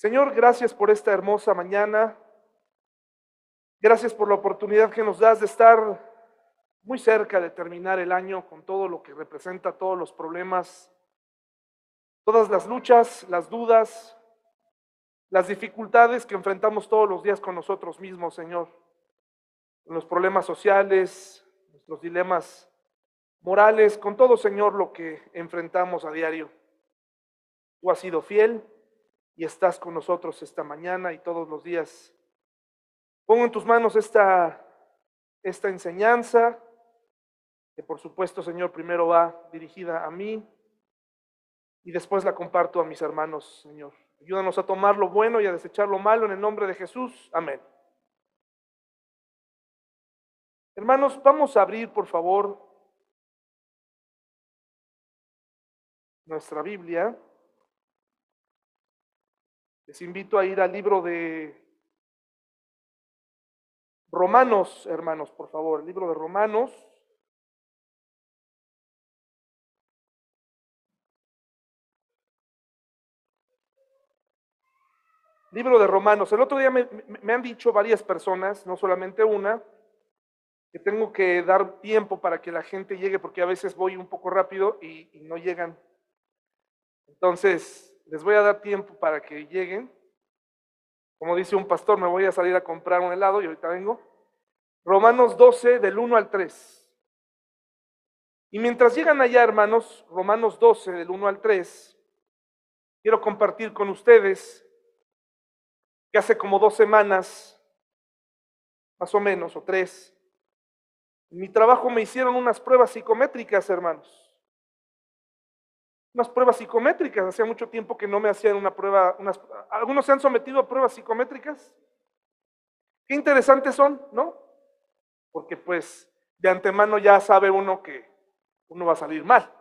Señor, gracias por esta hermosa mañana. Gracias por la oportunidad que nos das de estar muy cerca de terminar el año con todo lo que representa, todos los problemas, todas las luchas, las dudas, las dificultades que enfrentamos todos los días con nosotros mismos, Señor. Los problemas sociales, nuestros dilemas morales, con todo, Señor, lo que enfrentamos a diario. Tú has sido fiel y estás con nosotros esta mañana y todos los días. Pongo en tus manos esta, esta enseñanza, que por supuesto, Señor, primero va dirigida a mí y después la comparto a mis hermanos, Señor. Ayúdanos a tomar lo bueno y a desechar lo malo en el nombre de Jesús. Amén. Hermanos, vamos a abrir, por favor, nuestra Biblia. Les invito a ir al libro de Romanos, hermanos, por favor, el libro de Romanos. Libro de Romanos. El otro día me, han dicho varias personas, no solamente una, que tengo que dar tiempo para que la gente llegue, porque a veces voy un poco rápido y, y no llegan. Entonces, les voy a dar tiempo para que lleguen. Como dice un pastor, me voy a salir a comprar un helado y ahorita vengo. Romanos 12, del 1 al 3. Y mientras llegan allá, hermanos, Romanos 12, del 1 al 3, quiero compartir con ustedes que hace como dos semanas, más o menos, o tres, en mi trabajo me hicieron unas pruebas psicométricas, hermanos. Unas pruebas psicométricas. Hacía mucho tiempo que no me hacían una prueba. Unas, algunos se han sometido a pruebas psicométricas. Qué interesantes son, ¿no? Porque pues de antemano ya sabe uno que uno va a salir mal.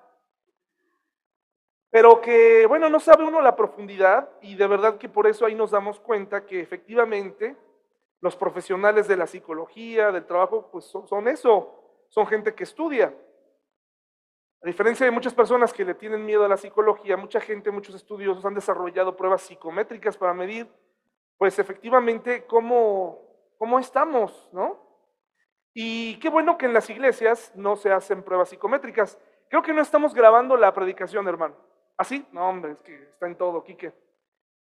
Pero que, bueno, no sabe uno la profundidad y de verdad que por eso ahí nos damos cuenta que efectivamente los profesionales de la psicología, del trabajo, pues son, eso, son gente que estudia. A diferencia de muchas personas que le tienen miedo a la psicología, mucha gente, muchos estudiosos han desarrollado pruebas psicométricas para medir, pues efectivamente, cómo, cómo estamos, ¿no? Y qué bueno que en las iglesias no se hacen pruebas psicométricas. Creo que no estamos grabando la predicación, hermano. ¿Así? ¿Ah, no, hombre, es que está en todo, Quique.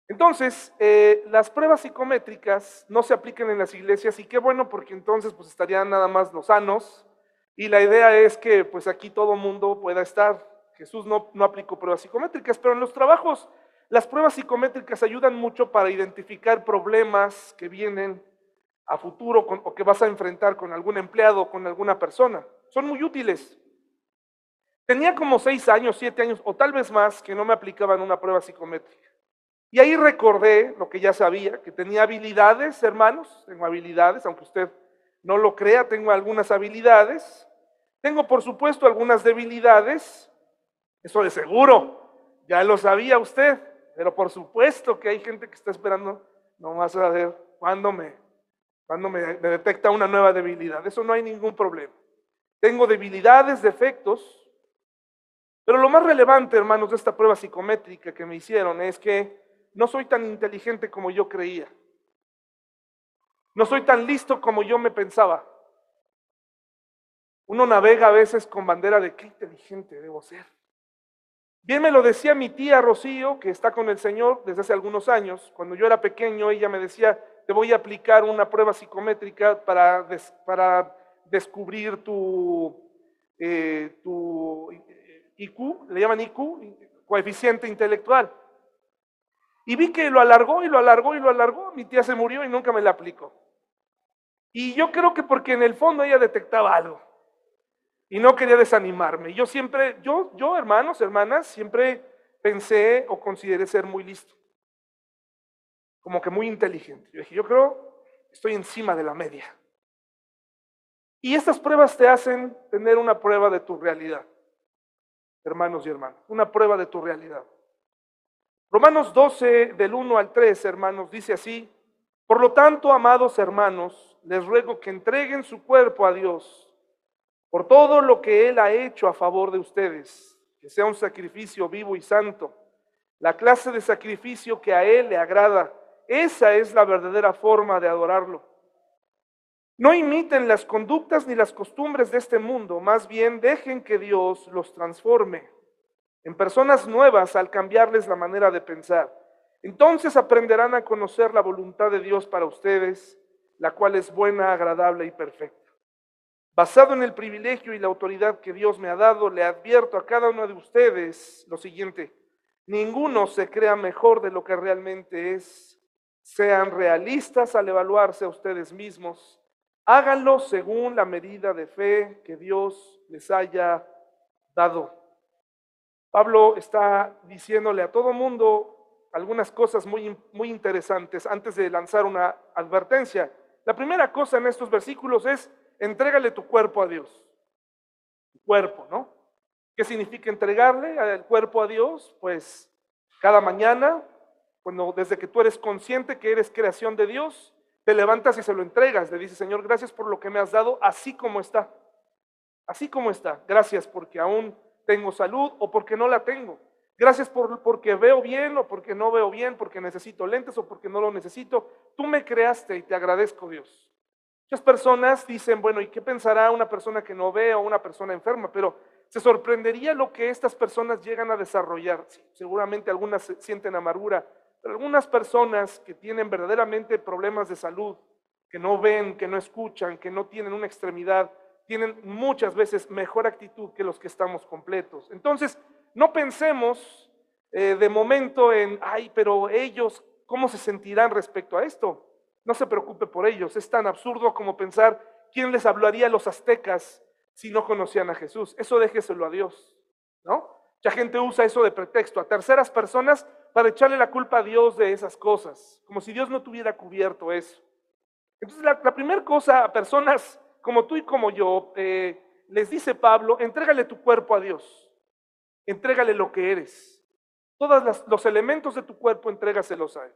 Entonces, eh, las pruebas psicométricas no se aplican en las iglesias y qué bueno porque entonces pues estarían nada más los sanos y la idea es que pues aquí todo mundo pueda estar. Jesús no, no aplicó pruebas psicométricas, pero en los trabajos las pruebas psicométricas ayudan mucho para identificar problemas que vienen a futuro o que vas a enfrentar con algún empleado o con alguna persona. Son muy útiles. Tenía como seis años, siete años o tal vez más que no me aplicaban una prueba psicométrica. Y ahí recordé lo que ya sabía, que tenía habilidades, hermanos, tengo habilidades, aunque usted no lo crea, tengo algunas habilidades. Tengo, por supuesto, algunas debilidades, eso de seguro, ya lo sabía usted, pero por supuesto que hay gente que está esperando no vas a ver cuándo me, cuando me detecta una nueva debilidad. Eso no hay ningún problema. Tengo debilidades, defectos, pero lo más relevante, hermanos, de esta prueba psicométrica que me hicieron es que no soy tan inteligente como yo creía. No soy tan listo como yo me pensaba. Uno navega a veces con bandera de qué inteligente debo ser. Bien me lo decía mi tía Rocío, que está con el Señor desde hace algunos años. Cuando yo era pequeño, ella me decía, te voy a aplicar una prueba psicométrica para, para descubrir tu, eh, tu IQ, le llaman IQ, coeficiente intelectual. Y vi que lo alargó y lo alargó y lo alargó. Mi tía se murió y nunca me la aplicó. Y yo creo que porque en el fondo ella detectaba algo y no quería desanimarme. Yo siempre, yo, yo hermanos, hermanas, siempre pensé o consideré ser muy listo, como que muy inteligente. Yo dije, yo creo, estoy encima de la media. Y estas pruebas te hacen tener una prueba de tu realidad hermanos y hermanas, una prueba de tu realidad. Romanos 12, del 1 al 3, hermanos, dice así, por lo tanto, amados hermanos, les ruego que entreguen su cuerpo a Dios por todo lo que Él ha hecho a favor de ustedes, que sea un sacrificio vivo y santo, la clase de sacrificio que a Él le agrada. Esa es la verdadera forma de adorarlo. No imiten las conductas ni las costumbres de este mundo, más bien dejen que Dios los transforme en personas nuevas al cambiarles la manera de pensar. Entonces aprenderán a conocer la voluntad de Dios para ustedes, la cual es buena, agradable y perfecta. Basado en el privilegio y la autoridad que Dios me ha dado, le advierto a cada uno de ustedes lo siguiente, ninguno se crea mejor de lo que realmente es. Sean realistas al evaluarse a ustedes mismos Háganlo según la medida de fe que Dios les haya dado. Pablo está diciéndole a todo mundo algunas cosas muy, muy interesantes antes de lanzar una advertencia. La primera cosa en estos versículos es, entrégale tu cuerpo a Dios. Tu cuerpo, ¿no? ¿Qué significa entregarle el cuerpo a Dios? Pues cada mañana, cuando desde que tú eres consciente que eres creación de Dios, te levantas y se lo entregas, le dices, Señor, gracias por lo que me has dado, así como está. Así como está. Gracias porque aún tengo salud o porque no la tengo. Gracias por, porque veo bien o porque no veo bien, porque necesito lentes o porque no lo necesito. Tú me creaste y te agradezco, Dios. Muchas personas dicen, bueno, ¿y qué pensará una persona que no ve o una persona enferma? Pero se sorprendería lo que estas personas llegan a desarrollar. seguramente algunas sienten amargura, algunas personas que tienen verdaderamente problemas de salud, que no ven, que no escuchan, que no tienen una extremidad, tienen muchas veces mejor actitud que los que estamos completos. Entonces, no pensemos eh, de momento en, ay, pero ellos, ¿cómo se sentirán respecto a esto? No se preocupe por ellos. Es tan absurdo como pensar quién les hablaría a los aztecas si no conocían a Jesús. Eso déjeselo a Dios, ¿no? Mucha gente usa eso de pretexto a terceras personas para echarle la culpa a Dios de esas cosas, como si Dios no tuviera cubierto eso. Entonces, la, primera cosa a personas como tú y como yo, eh, les dice Pablo, entrégale tu cuerpo a Dios, entrégale lo que eres. Todos los elementos de tu cuerpo, entrégaselos a Él.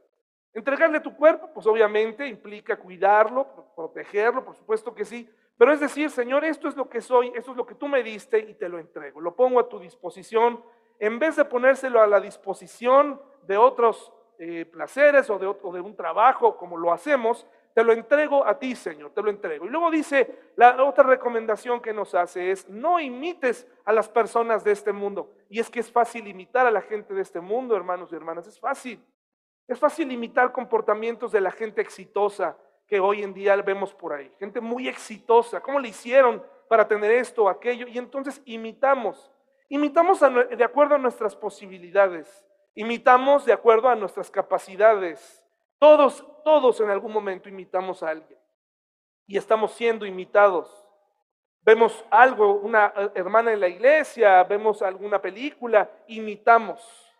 Entregarle tu cuerpo, pues obviamente implica cuidarlo, protegerlo, por supuesto que sí, pero es decir, Señor, esto es lo que soy, esto es lo que tú me diste y te lo entrego. Lo pongo a tu disposición. En vez de ponérselo a la disposición de otros eh, placeres o de, o de un trabajo, como lo hacemos, te lo entrego a ti, Señor, te lo entrego. Y luego dice, la otra recomendación que nos hace es, no imites a las personas de este mundo. Y es que es fácil imitar a la gente de este mundo, hermanos y hermanas, es fácil. Es fácil imitar comportamientos de la gente exitosa, que hoy en día vemos por ahí. Gente muy exitosa. ¿Cómo le hicieron para tener esto o aquello? Y entonces imitamos. Imitamos de acuerdo a nuestras posibilidades. Imitamos de acuerdo a nuestras capacidades. Todos, todos en algún momento imitamos a alguien. Y estamos siendo imitados. Vemos algo, una eh, hermana en la iglesia, vemos alguna película, imitamos.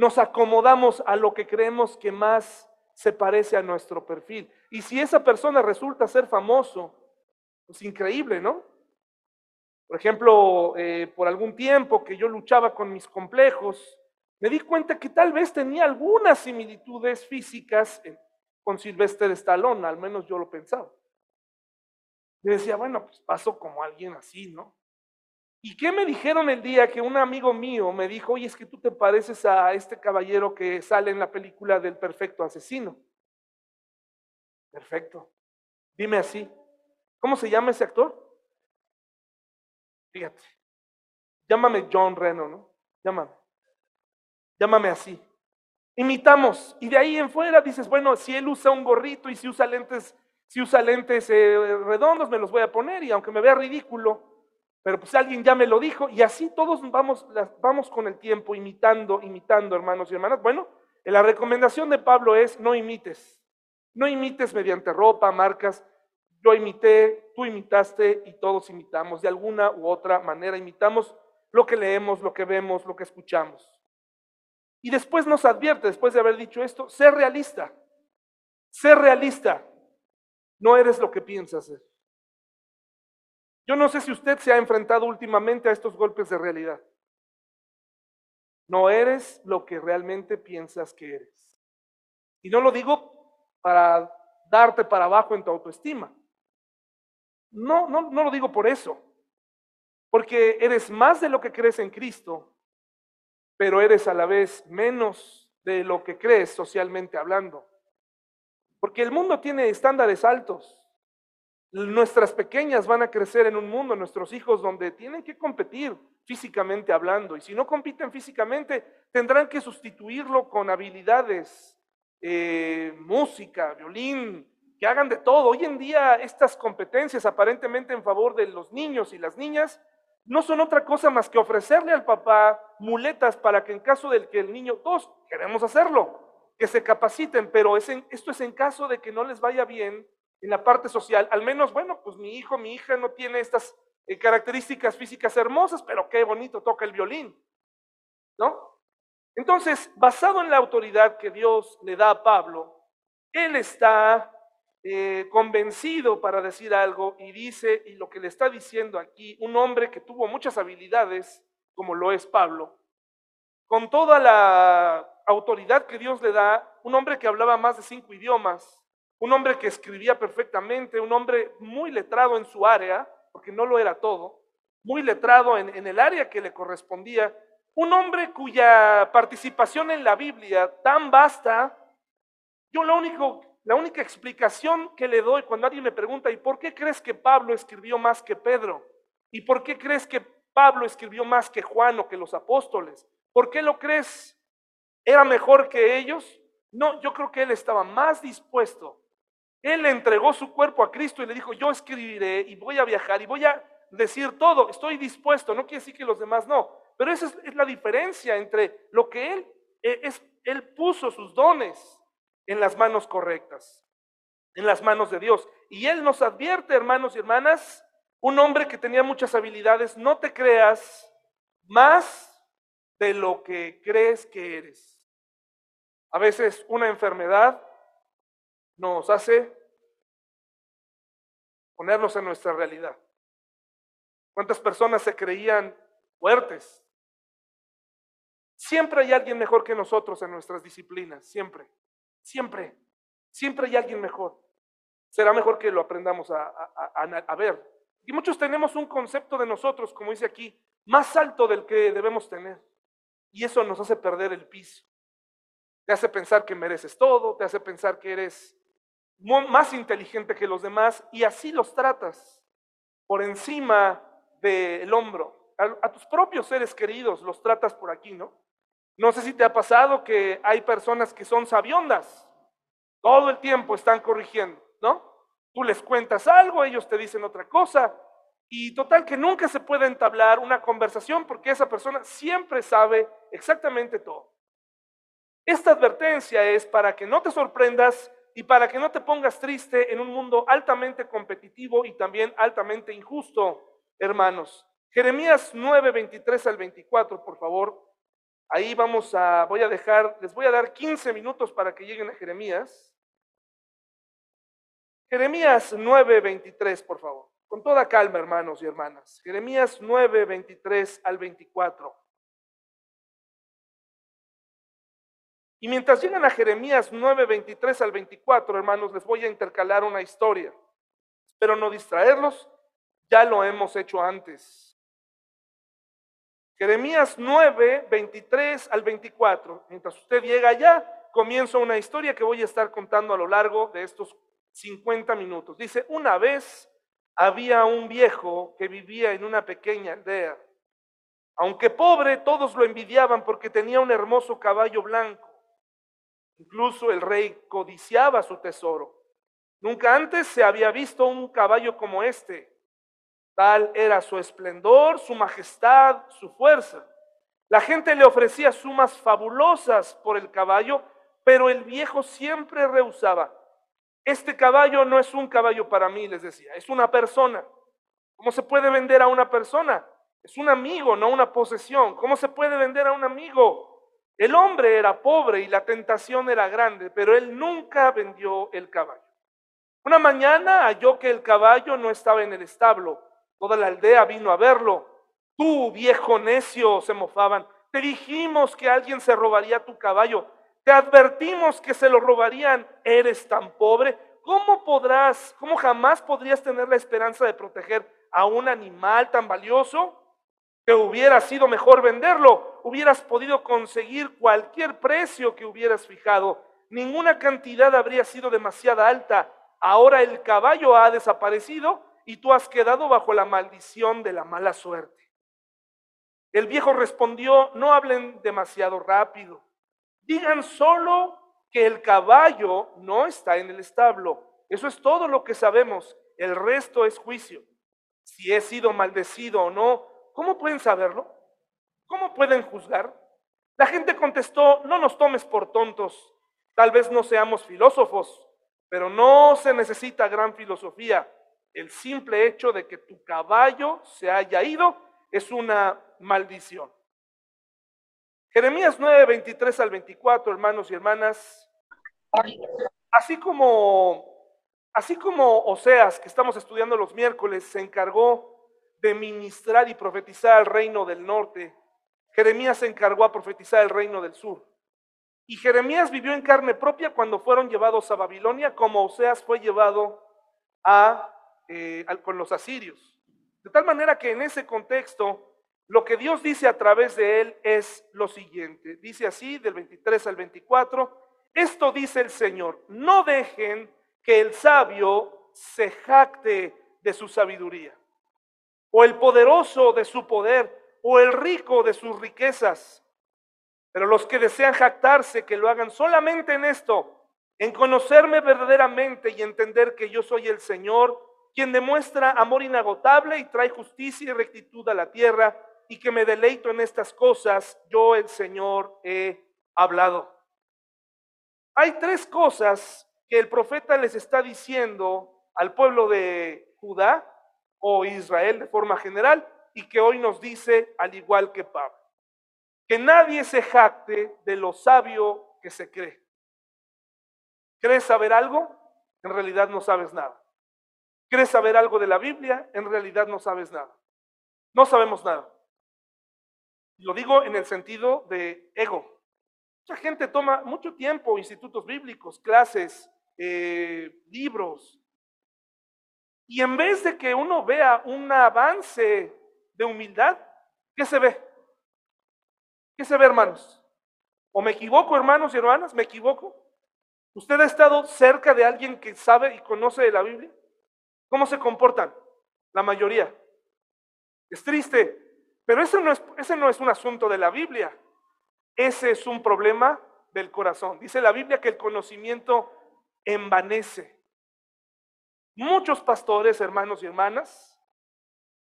Nos acomodamos a lo que creemos que más se parece a nuestro perfil. Y si esa persona resulta ser famoso, pues increíble, ¿no? Por ejemplo, eh, por algún tiempo que yo luchaba con mis complejos, me di cuenta que tal vez tenía algunas similitudes físicas con Sylvester Stallone, al menos yo lo pensaba. Y decía, bueno, pues paso como alguien así, ¿no? ¿Y qué me dijeron el día que un amigo mío me dijo, oye, es que tú te pareces a este caballero que sale en la película del perfecto asesino? Perfecto. Dime así. ¿Cómo se llama ese actor? Fíjate. Llámame John Reno, ¿no? Llámame. Llámame así. Imitamos. Y de ahí en fuera dices, bueno, si él usa un gorrito y si usa lentes, si usa lentes eh, redondos, me los voy a poner. Y aunque me vea ridículo, pero pues alguien ya me lo dijo y así todos vamos, vamos con el tiempo imitando, imitando, hermanos y hermanas. Bueno, la recomendación de Pablo es no imites. No imites mediante ropa, marcas. Yo imité, tú imitaste y todos imitamos. De alguna u otra manera imitamos lo que leemos, lo que vemos, lo que escuchamos. Y después nos advierte, después de haber dicho esto, sé realista. Sé realista. No eres lo que piensas ser. Yo no sé si usted se ha enfrentado últimamente a estos golpes de realidad. No eres lo que realmente piensas que eres. Y no lo digo para darte para abajo en tu autoestima. No, no, no lo digo por eso. Porque eres más de lo que crees en Cristo. pero eres a la vez menos de lo que crees socialmente hablando. Porque el mundo tiene estándares altos. Nuestras pequeñas van a crecer en un mundo, nuestros hijos, donde tienen que competir físicamente hablando. Y si no compiten físicamente, tendrán que sustituirlo con habilidades, eh, música, violín, que hagan de todo. Hoy en día estas competencias aparentemente en favor de los niños y las niñas no son otra cosa más que ofrecerle al papá muletas para que en caso de que el niño, todos queremos hacerlo, que se capaciten, pero esto es en caso de que no les vaya bien en la parte social. Al menos, bueno, pues mi hijo, mi hija no tiene estas eh, características físicas hermosas, pero qué bonito toca el violín, ¿no? Entonces, basado en la autoridad que Dios le da a Pablo, él está eh, convencido para decir algo y dice, y lo que le está diciendo aquí, un hombre que tuvo muchas habilidades, como lo es Pablo, con toda la autoridad que Dios le da, un hombre que hablaba más de cinco idiomas, un hombre que escribía perfectamente, un hombre muy letrado en su área, porque no lo era todo, muy letrado en, el área que le correspondía, un hombre cuya participación en la Biblia tan vasta, yo lo único la única explicación que le doy cuando alguien me pregunta, ¿y por qué crees que Pablo escribió más que Pedro? ¿Y por qué crees que Pablo escribió más que Juan o que los apóstoles? ¿Por qué lo crees? ¿Era mejor que ellos? No, yo creo que él estaba más dispuesto. Él entregó su cuerpo a Cristo y le dijo, yo escribiré y voy a viajar y voy a decir todo, estoy dispuesto. No quiere decir que los demás no, pero esa es, la diferencia entre lo que él, eh, es, él puso sus dones en las manos correctas, en las manos de Dios. Y Él nos advierte, hermanos y hermanas, un hombre que tenía muchas habilidades, no te creas más de lo que crees que eres. A veces una enfermedad nos hace ponernos en nuestra realidad. ¿Cuántas personas se creían fuertes? Siempre hay alguien mejor que nosotros en nuestras disciplinas, siempre. Siempre, siempre hay alguien mejor. Será mejor que lo aprendamos a, ver. Y muchos tenemos un concepto de nosotros, como dice aquí, más alto del que debemos tener. Y eso nos hace perder el piso. Te hace pensar que mereces todo, te hace pensar que eres más inteligente que los demás y así los tratas por encima del hombro. a, tus propios seres queridos los tratas por aquí, ¿no? No sé si te ha pasado que hay personas que son sabiondas, todo el tiempo están corrigiendo, ¿no? Tú les cuentas algo, ellos te dicen otra cosa, y total que nunca se puede entablar una conversación porque esa persona siempre sabe exactamente todo. Esta advertencia es para que no te sorprendas y para que no te pongas triste en un mundo altamente competitivo y también altamente injusto, hermanos. Jeremías 9, 23 al 24, por favor. Ahí vamos a, voy a dejar, les voy a dar 15 minutos para que lleguen a Jeremías. Jeremías 9:23, por favor. Con toda calma, hermanos y hermanas. Jeremías 9:23 al 24. Y mientras llegan a Jeremías 9:23 al 24, hermanos, les voy a intercalar una historia. Espero no distraerlos, ya lo hemos hecho antes. Jeremías 9, 23 al 24. Mientras usted llega allá, comienza una historia que voy a estar contando a lo largo de estos 50 minutos. Dice, una vez había un viejo que vivía en una pequeña aldea. Aunque pobre, todos lo envidiaban porque tenía un hermoso caballo blanco. Incluso el rey codiciaba su tesoro. Nunca antes se había visto un caballo como este. Tal era su esplendor, su majestad, su fuerza. La gente le ofrecía sumas fabulosas por el caballo, pero el viejo siempre rehusaba. Este caballo no es un caballo para mí, les decía, es una persona. ¿Cómo se puede vender a una persona? Es un amigo, no una posesión. ¿Cómo se puede vender a un amigo? El hombre era pobre y la tentación era grande, pero él nunca vendió el caballo. Una mañana halló que el caballo no estaba en el establo Toda la aldea vino a verlo. Tú, viejo necio, se mofaban. Te dijimos que alguien se robaría tu caballo. Te advertimos que se lo robarían. Eres tan pobre. ¿Cómo podrás, cómo jamás podrías tener la esperanza de proteger a un animal tan valioso? Que hubiera sido mejor venderlo, hubieras podido conseguir cualquier precio que hubieras fijado, ninguna cantidad habría sido demasiada alta. Ahora el caballo ha desaparecido y tú has quedado bajo la maldición de la mala suerte. El viejo respondió, no hablen demasiado rápido, digan solo que el caballo no está en el establo. Eso es todo lo que sabemos, el resto es juicio. Si he sido maldecido o no, ¿cómo pueden saberlo? ¿Cómo pueden juzgar? La gente contestó, no nos tomes por tontos, tal vez no seamos filósofos, pero no se necesita gran filosofía. El simple hecho de que tu caballo se haya ido es una maldición. Jeremías 9, 23 al 24, hermanos y hermanas. Así como, así como Oseas, que estamos estudiando los miércoles, se encargó de ministrar y profetizar al reino del norte, Jeremías se encargó a profetizar el reino del sur. Y Jeremías vivió en carne propia cuando fueron llevados a Babilonia, como Oseas fue llevado a, eh, con los asirios. De tal manera que en ese contexto, lo que Dios dice a través de él es lo siguiente. Dice así, del 23 al 24, esto dice el Señor, no dejen que el sabio se jacte de su sabiduría, o el poderoso de su poder, o el rico de sus riquezas. Pero los que desean jactarse, que lo hagan solamente en esto, en conocerme verdaderamente y entender que yo soy el Señor, quien demuestra amor inagotable y trae justicia y rectitud a la tierra, y que me deleito en estas cosas, yo el Señor he hablado. Hay tres cosas que el profeta les está diciendo al pueblo de Judá o Israel de forma general y que hoy nos dice al igual que Pablo. Que nadie se jacte de lo sabio que se cree. ¿Crees saber algo? En realidad no sabes nada. ¿Crees saber algo de la Biblia? En realidad no sabes nada. No sabemos nada. Lo digo en el sentido de ego. Mucha gente toma mucho tiempo, institutos bíblicos, clases, eh, libros. Y en vez de que uno vea un avance de humildad, ¿qué se ve? ¿Qué se ve, hermanos? ¿O me equivoco, hermanos y hermanas? ¿Me equivoco? ¿Usted ha estado cerca de alguien que sabe y conoce de la Biblia? ¿Cómo se comportan? La mayoría. Es triste, pero ese no es, ese no es un asunto de la Biblia. Ese es un problema del corazón. Dice la Biblia que el conocimiento envanece. Muchos pastores, hermanos y hermanas,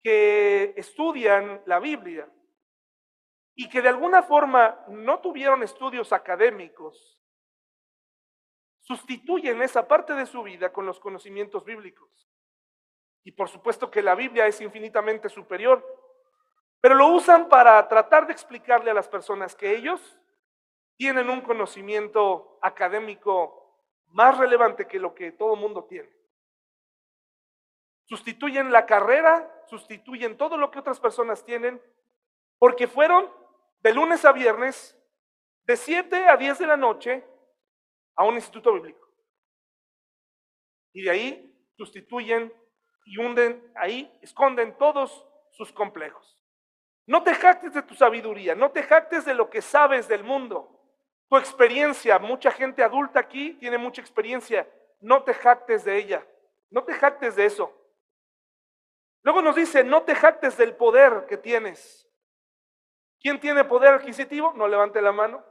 que estudian la Biblia y que de alguna forma no tuvieron estudios académicos, sustituyen esa parte de su vida con los conocimientos bíblicos. Y por supuesto que la Biblia es infinitamente superior, pero lo usan para tratar de explicarle a las personas que ellos tienen un conocimiento académico más relevante que lo que todo mundo tiene. Sustituyen la carrera, sustituyen todo lo que otras personas tienen, porque fueron de lunes a viernes, de 7 a 10 de la noche, a un instituto bíblico. Y de ahí sustituyen y hunden, ahí esconden todos sus complejos. No te jactes de tu sabiduría, no te jactes de lo que sabes del mundo. Tu experiencia, mucha gente adulta aquí tiene mucha experiencia, no te jactes de ella, no te jactes de eso. Luego nos dice, no te jactes del poder que tienes. ¿Quién tiene poder adquisitivo? No levante la mano.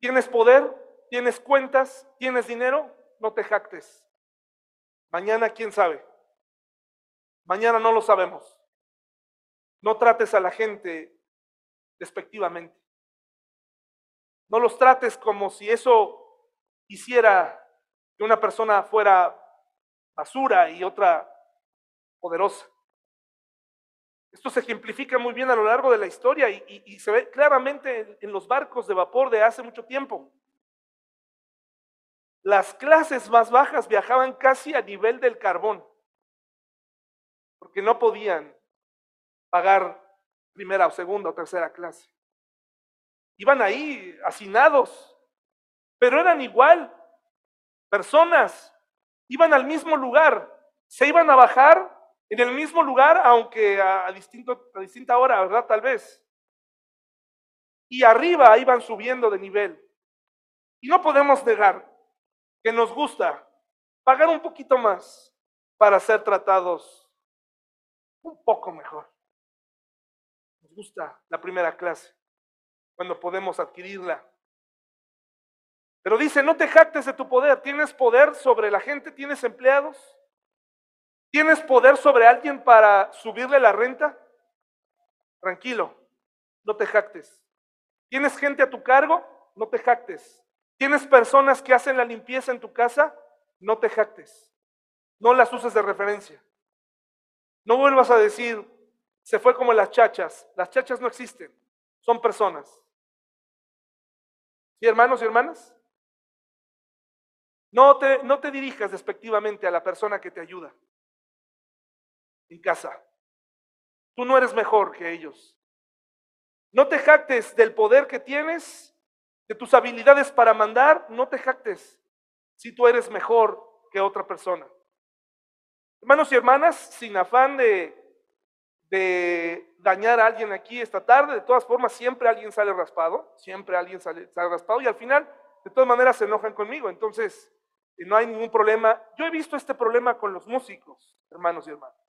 ¿Tienes poder? ¿Tienes cuentas? ¿Tienes dinero? No te jactes. Mañana, ¿quién sabe? Mañana no lo sabemos. No trates a la gente despectivamente. No los trates como si eso hiciera que una persona fuera basura y otra poderosa. Esto se ejemplifica muy bien a lo largo de la historia y, se ve claramente en, los barcos de vapor de hace mucho tiempo. Las clases más bajas viajaban casi a nivel del carbón, porque no podían pagar primera o segunda o tercera clase. Iban ahí hacinados, pero eran igual personas, iban al mismo lugar, se iban a bajar En el mismo lugar, aunque a, distinto, a distinta hora, ¿verdad? Tal vez. Y arriba iban subiendo de nivel. Y no podemos negar que nos gusta pagar un poquito más para ser tratados un poco mejor. Nos gusta la primera clase, cuando podemos adquirirla. Pero dice, no te jactes de tu poder. ¿Tienes poder sobre la gente? ¿Tienes empleados? ¿Tienes poder sobre alguien para subirle la renta? Tranquilo, no te jactes. ¿Tienes gente a tu cargo? No te jactes. ¿Tienes personas que hacen la limpieza en tu casa? No te jactes. No las uses de referencia. No vuelvas a decir, se fue como las chachas. Las chachas no existen, son personas. ¿Sí, hermanos y hermanas? No te, no te dirijas despectivamente a la persona que te ayuda en casa. Tú no eres mejor que ellos. No te jactes del poder que tienes, de tus habilidades para mandar, no te jactes si tú eres mejor que otra persona. Hermanos y hermanas, sin afán de, dañar a alguien aquí esta tarde, de todas formas siempre alguien sale raspado, siempre alguien sale, sale raspado y al final de todas maneras se enojan conmigo, entonces no hay ningún problema. Yo he visto este problema con los músicos, hermanos y hermanas.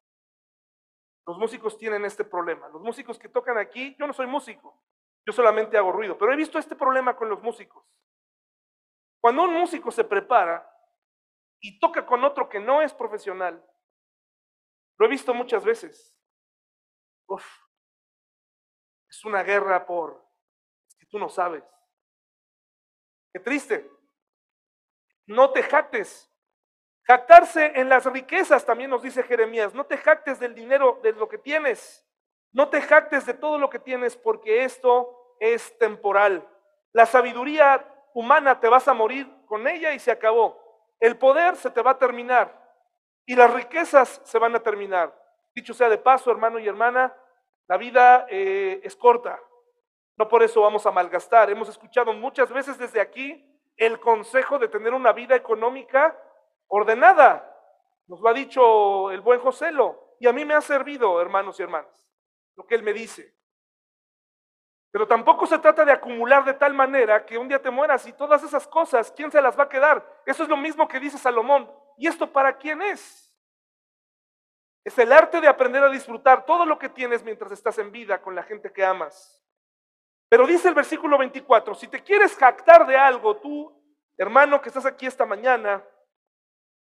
Los músicos tienen este problema. Los músicos que tocan aquí, yo no soy músico, yo solamente hago ruido, pero he visto este problema con los músicos. Cuando un músico se prepara y toca con otro que no es profesional, lo he visto muchas veces. Uf, es una guerra por que tú no sabes. Qué triste. No te jactes Jactarse en las riquezas, también nos dice Jeremías, no te jactes del dinero, de lo que tienes, no te jactes de todo lo que tienes, porque esto es temporal. La sabiduría humana te vas a morir con ella y se acabó. El poder se te va a terminar y las riquezas se van a terminar. Dicho sea de paso, hermano y hermana, la vida eh, es corta. No por eso vamos a malgastar. Hemos escuchado muchas veces desde aquí el consejo de tener una vida económica ordenada. Nos lo ha dicho el buen Joselo. Y a mí me ha servido, hermanos y hermanas, lo que él me dice. Pero tampoco se trata de acumular de tal manera que un día te mueras y todas esas cosas, ¿quién se las va a quedar? Eso es lo mismo que dice Salomón. ¿Y esto para quién es? Es el arte de aprender a disfrutar todo lo que tienes mientras estás en vida con la gente que amas. Pero dice el versículo 24, si te quieres jactar de algo, tú, hermano que estás aquí esta mañana,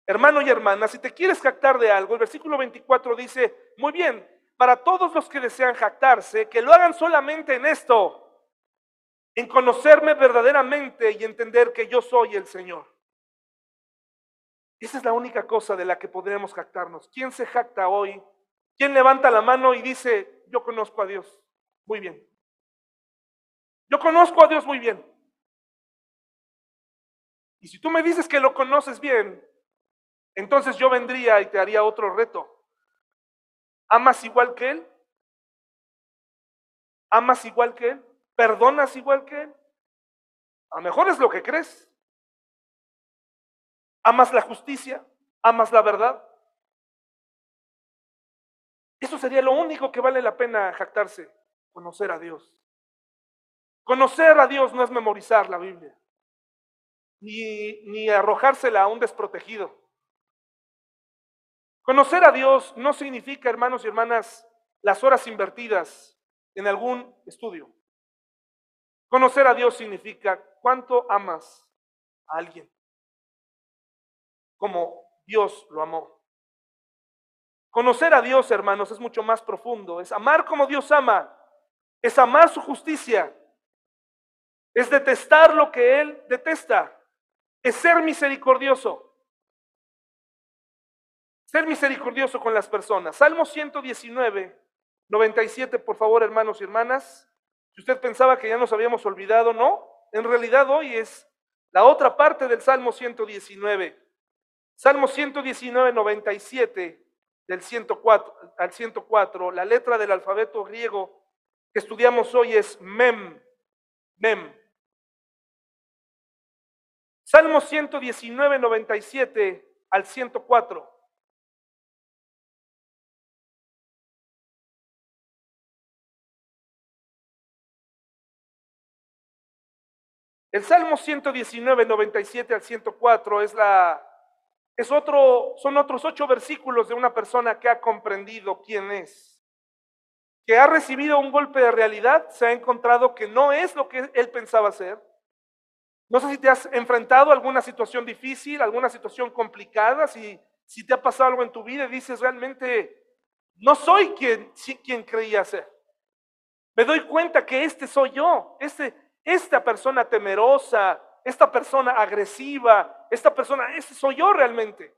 Hermano y hermana, si te quieres jactar de algo, el versículo 24 dice, muy bien, para todos los que desean jactarse, que lo hagan solamente en esto, en conocerme verdaderamente y entender que yo soy el Señor. Esa es la única cosa de la que podremos jactarnos. ¿Quién se jacta hoy? ¿Quién levanta la mano y dice, yo conozco a Dios? Muy bien. Yo conozco a Dios muy bien. Y si tú me dices que lo conoces bien, entonces yo vendría y te haría otro reto. ¿Amas igual que Él? ¿Amas igual que Él? ¿Perdonas igual que Él? A lo mejor es lo que crees. ¿Amas la justicia? ¿Amas la verdad? Eso sería lo único que vale la pena jactarse, conocer a Dios. Conocer a Dios no es memorizar la Biblia, ni, ni arrojársela a un desprotegido. Conocer a Dios no significa, hermanos y hermanas, las horas invertidas en algún estudio. Conocer a Dios significa cuánto amas a alguien, como Dios lo amó. Conocer a Dios, hermanos, es mucho más profundo. Es amar como Dios ama. Es amar su justicia. Es detestar lo que Él detesta. Es ser misericordioso. Ser misericordioso con las personas. Salmo 119, 97, por favor, hermanos y hermanas. Si usted pensaba que ya nos habíamos olvidado, no. En realidad hoy es la otra parte del Salmo 119. Salmo 119, 97 del 104 al 104. La letra del alfabeto griego que estudiamos hoy es mem. Mem. Salmo 119, 97 al 104. El Salmo 119, 97 al 104 es la, es otro, son otros ocho versículos de una persona que ha comprendido quién es, que ha recibido un golpe de realidad, se ha encontrado que no es lo que él pensaba ser. No sé si te has enfrentado a alguna situación difícil, alguna situación complicada, si, si te ha pasado algo en tu vida y dices realmente, no soy quien, quien creía ser. Me doy cuenta que este soy yo, este, esta persona temerosa, esta persona agresiva, esta persona, ese soy yo realmente.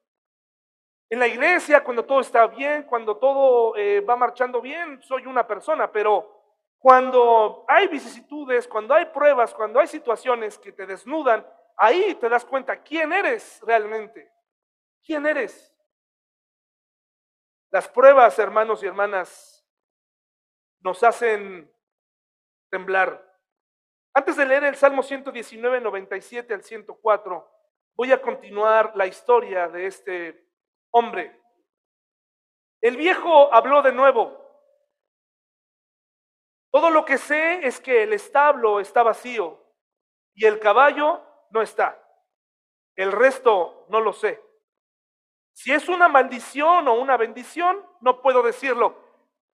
En la iglesia, cuando todo está bien, cuando todo eh, va marchando bien, soy una persona, pero cuando hay vicisitudes, cuando hay pruebas, cuando hay situaciones que te desnudan, ahí te das cuenta quién eres realmente. ¿Quién eres? Las pruebas, hermanos y hermanas, nos hacen temblar. Antes de leer el Salmo 119, 97 al 104, voy a continuar la historia de este hombre. El viejo habló de nuevo. Todo lo que sé es que el establo está vacío y el caballo no está. El resto no lo sé. Si es una maldición o una bendición, no puedo decirlo.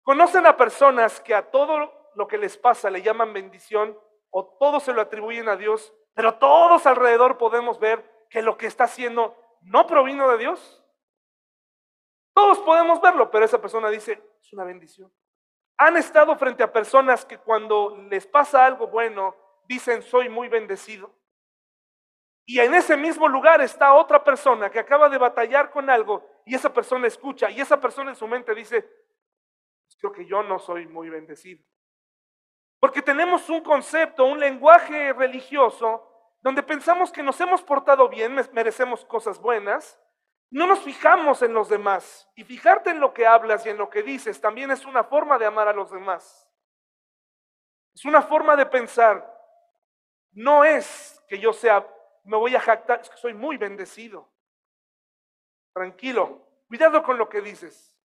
¿Conocen a personas que a todo lo que les pasa le llaman bendición o todo se lo atribuyen a Dios, pero todos alrededor podemos ver que lo que está haciendo no provino de Dios? Todos podemos verlo, pero esa persona dice, es una bendición. Han estado frente a personas que cuando les pasa algo bueno, dicen, soy muy bendecido. Y en ese mismo lugar está otra persona que acaba de batallar con algo y esa persona escucha y esa persona en su mente dice, creo que yo no soy muy bendecido. Porque tenemos un concepto, un lenguaje religioso donde pensamos que nos hemos portado bien, merecemos cosas buenas, no nos fijamos en los demás. Y fijarte en lo que hablas y en lo que dices también es una forma de amar a los demás. Es una forma de pensar. No es que yo sea me voy a jactar, es que soy muy bendecido. Tranquilo, cuidado con lo que dices.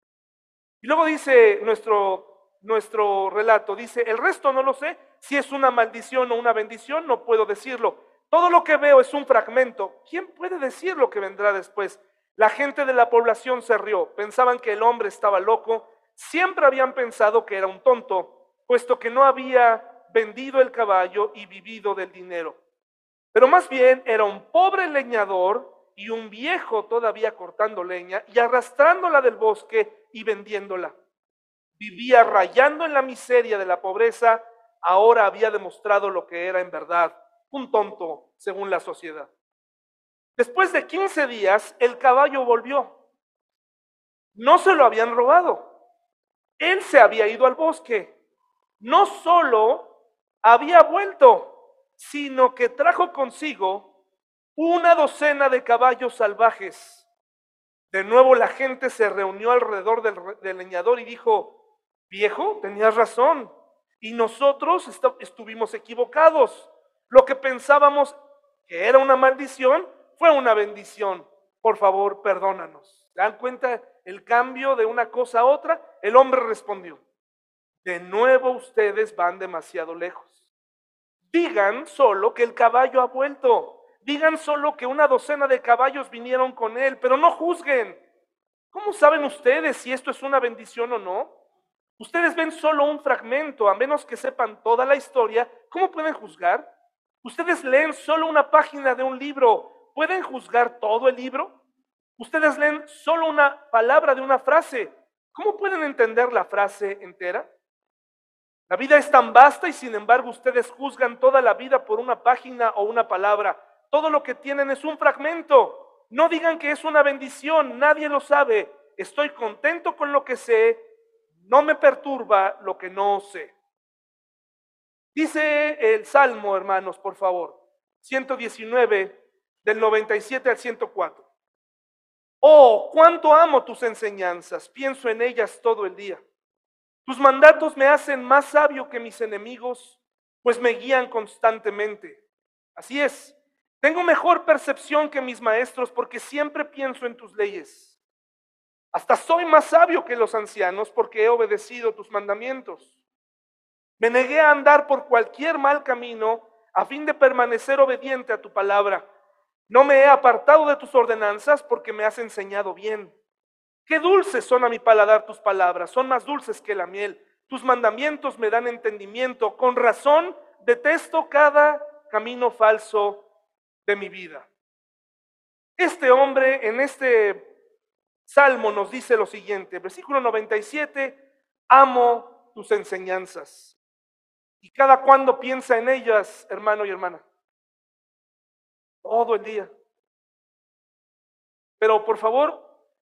Y luego dice nuestro, nuestro relato, dice, el resto no lo sé, si es una maldición o una bendición, no puedo decirlo. Todo lo que veo es un fragmento. ¿Quién puede decir lo que vendrá después? La gente de la población se rió, pensaban que el hombre estaba loco, siempre habían pensado que era un tonto, puesto que no había vendido el caballo y vivido del dinero. Pero más bien era un pobre leñador y un viejo todavía cortando leña y arrastrándola del bosque y vendiéndola. Vivía rayando en la miseria de la pobreza, ahora había demostrado lo que era en verdad, un tonto según la sociedad. Después de 15 días, el caballo volvió. No se lo habían robado. Él se había ido al bosque. No solo había vuelto, sino que trajo consigo una docena de caballos salvajes. De nuevo la gente se reunió alrededor del, leñador y dijo, viejo, tenías razón, y nosotros estuvimos equivocados. Lo que pensábamos que era una maldición fue una bendición. Por favor, perdónanos. ¿Se dan cuenta el cambio de una cosa a otra? El hombre respondió, de nuevo ustedes van demasiado lejos. Digan solo que el caballo ha vuelto. Digan solo que una docena de caballos vinieron con él, pero no juzguen. ¿Cómo saben ustedes si esto es una bendición o no? Ustedes ven solo un fragmento, a menos que sepan toda la historia. ¿Cómo pueden juzgar? Ustedes leen solo una página de un libro. ¿Pueden juzgar todo el libro? Ustedes leen solo una palabra de una frase. ¿Cómo pueden entender la frase entera? La vida es tan vasta y sin embargo ustedes juzgan toda la vida por una página o una palabra. Todo lo que tienen es un fragmento. No digan que es una bendición, nadie lo sabe. Estoy contento con lo que sé, no me perturba lo que no sé. Dice el Salmo, hermanos, por favor, 119 del 97 al 104. Oh, cuánto amo tus enseñanzas, pienso en ellas todo el día. Tus mandatos me hacen más sabio que mis enemigos, pues me guían constantemente. Así es, tengo mejor percepción que mis maestros porque siempre pienso en tus leyes. Hasta soy más sabio que los ancianos porque he obedecido tus mandamientos. Me negué a andar por cualquier mal camino a fin de permanecer obediente a tu palabra. No me he apartado de tus ordenanzas porque me has enseñado bien. Qué dulces son a mi paladar tus palabras, son más dulces que la miel. Tus mandamientos me dan entendimiento. Con razón detesto cada camino falso de mi vida. Este hombre en este salmo nos dice lo siguiente, versículo 97, amo tus enseñanzas. Y cada cuando piensa en ellas, hermano y hermana. Todo el día. Pero por favor,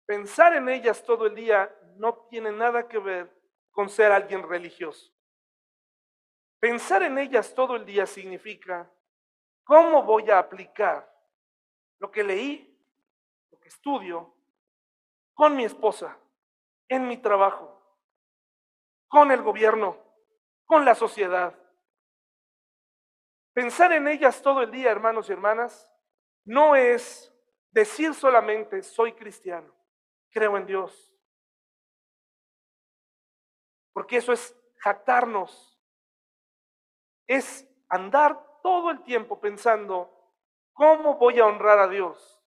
pensar en ellas todo el día no tiene nada que ver con ser alguien religioso. Pensar en ellas todo el día significa, ¿cómo voy a aplicar lo que leí, lo que estudio, con mi esposa, en mi trabajo, con el gobierno, con la sociedad? Pensar en ellas todo el día, hermanos y hermanas, no es decir solamente soy cristiano, creo en Dios. Porque eso es jactarnos, es andar todo el tiempo pensando, ¿cómo voy a honrar a Dios?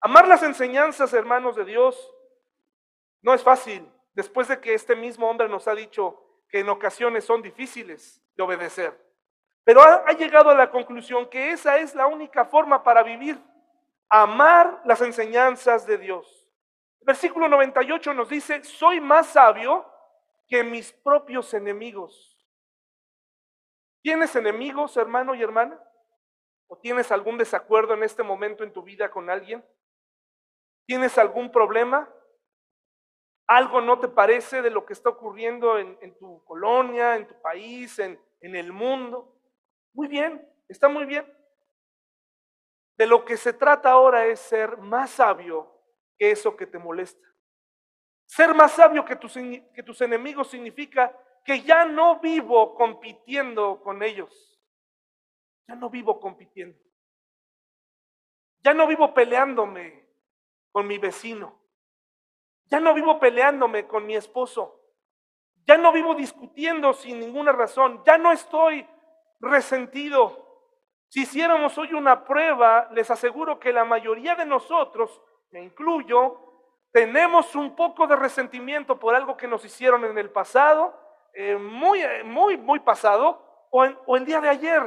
Amar las enseñanzas, hermanos de Dios, no es fácil, después de que este mismo hombre nos ha dicho que en ocasiones son difíciles de obedecer. Pero ha, llegado a la conclusión que esa es la única forma para vivir, amar las enseñanzas de Dios. Versículo 98 nos dice, soy más sabio que mis propios enemigos. ¿Tienes enemigos, hermano y hermana? ¿O tienes algún desacuerdo en este momento en tu vida con alguien? ¿Tienes algún problema? ¿Algo no te parece de lo que está ocurriendo en, tu colonia, en tu país, en, el mundo? Muy bien, está muy bien. De lo que se trata ahora es ser más sabio que eso que te molesta. Ser más sabio que tus enemigos significa que ya no vivo compitiendo con ellos. Ya no vivo compitiendo. Ya no vivo peleándome con mi vecino. Ya no vivo peleándome con mi esposo. Ya no vivo discutiendo sin ninguna razón. Ya no estoy resentido. Si hiciéramos hoy una prueba, les aseguro que la mayoría de nosotros, me incluyo, tenemos un poco de resentimiento por algo que nos hicieron en el pasado, eh, muy, muy, muy pasado, o, o el día de ayer.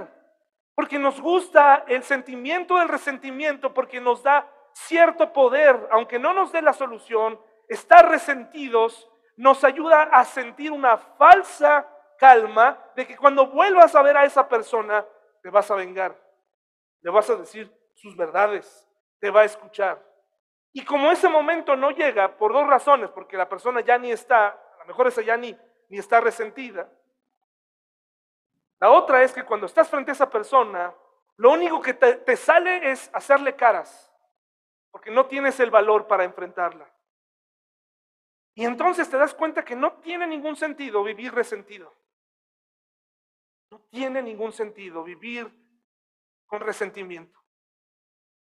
Porque nos gusta el sentimiento del resentimiento, porque nos da cierto poder, aunque no nos dé la solución, estar resentidos nos ayuda a sentir una falsa calma de que cuando vuelvas a ver a esa persona, te vas a vengar, le vas a decir sus verdades, te va a escuchar. Y como ese momento no llega por dos razones, porque la persona ya ni está, a lo mejor esa ya ni, ni está resentida. La otra es que cuando estás frente a esa persona, lo único que te, te sale es hacerle caras, porque no tienes el valor para enfrentarla. Y entonces te das cuenta que no tiene ningún sentido vivir resentido. No tiene ningún sentido vivir con resentimiento.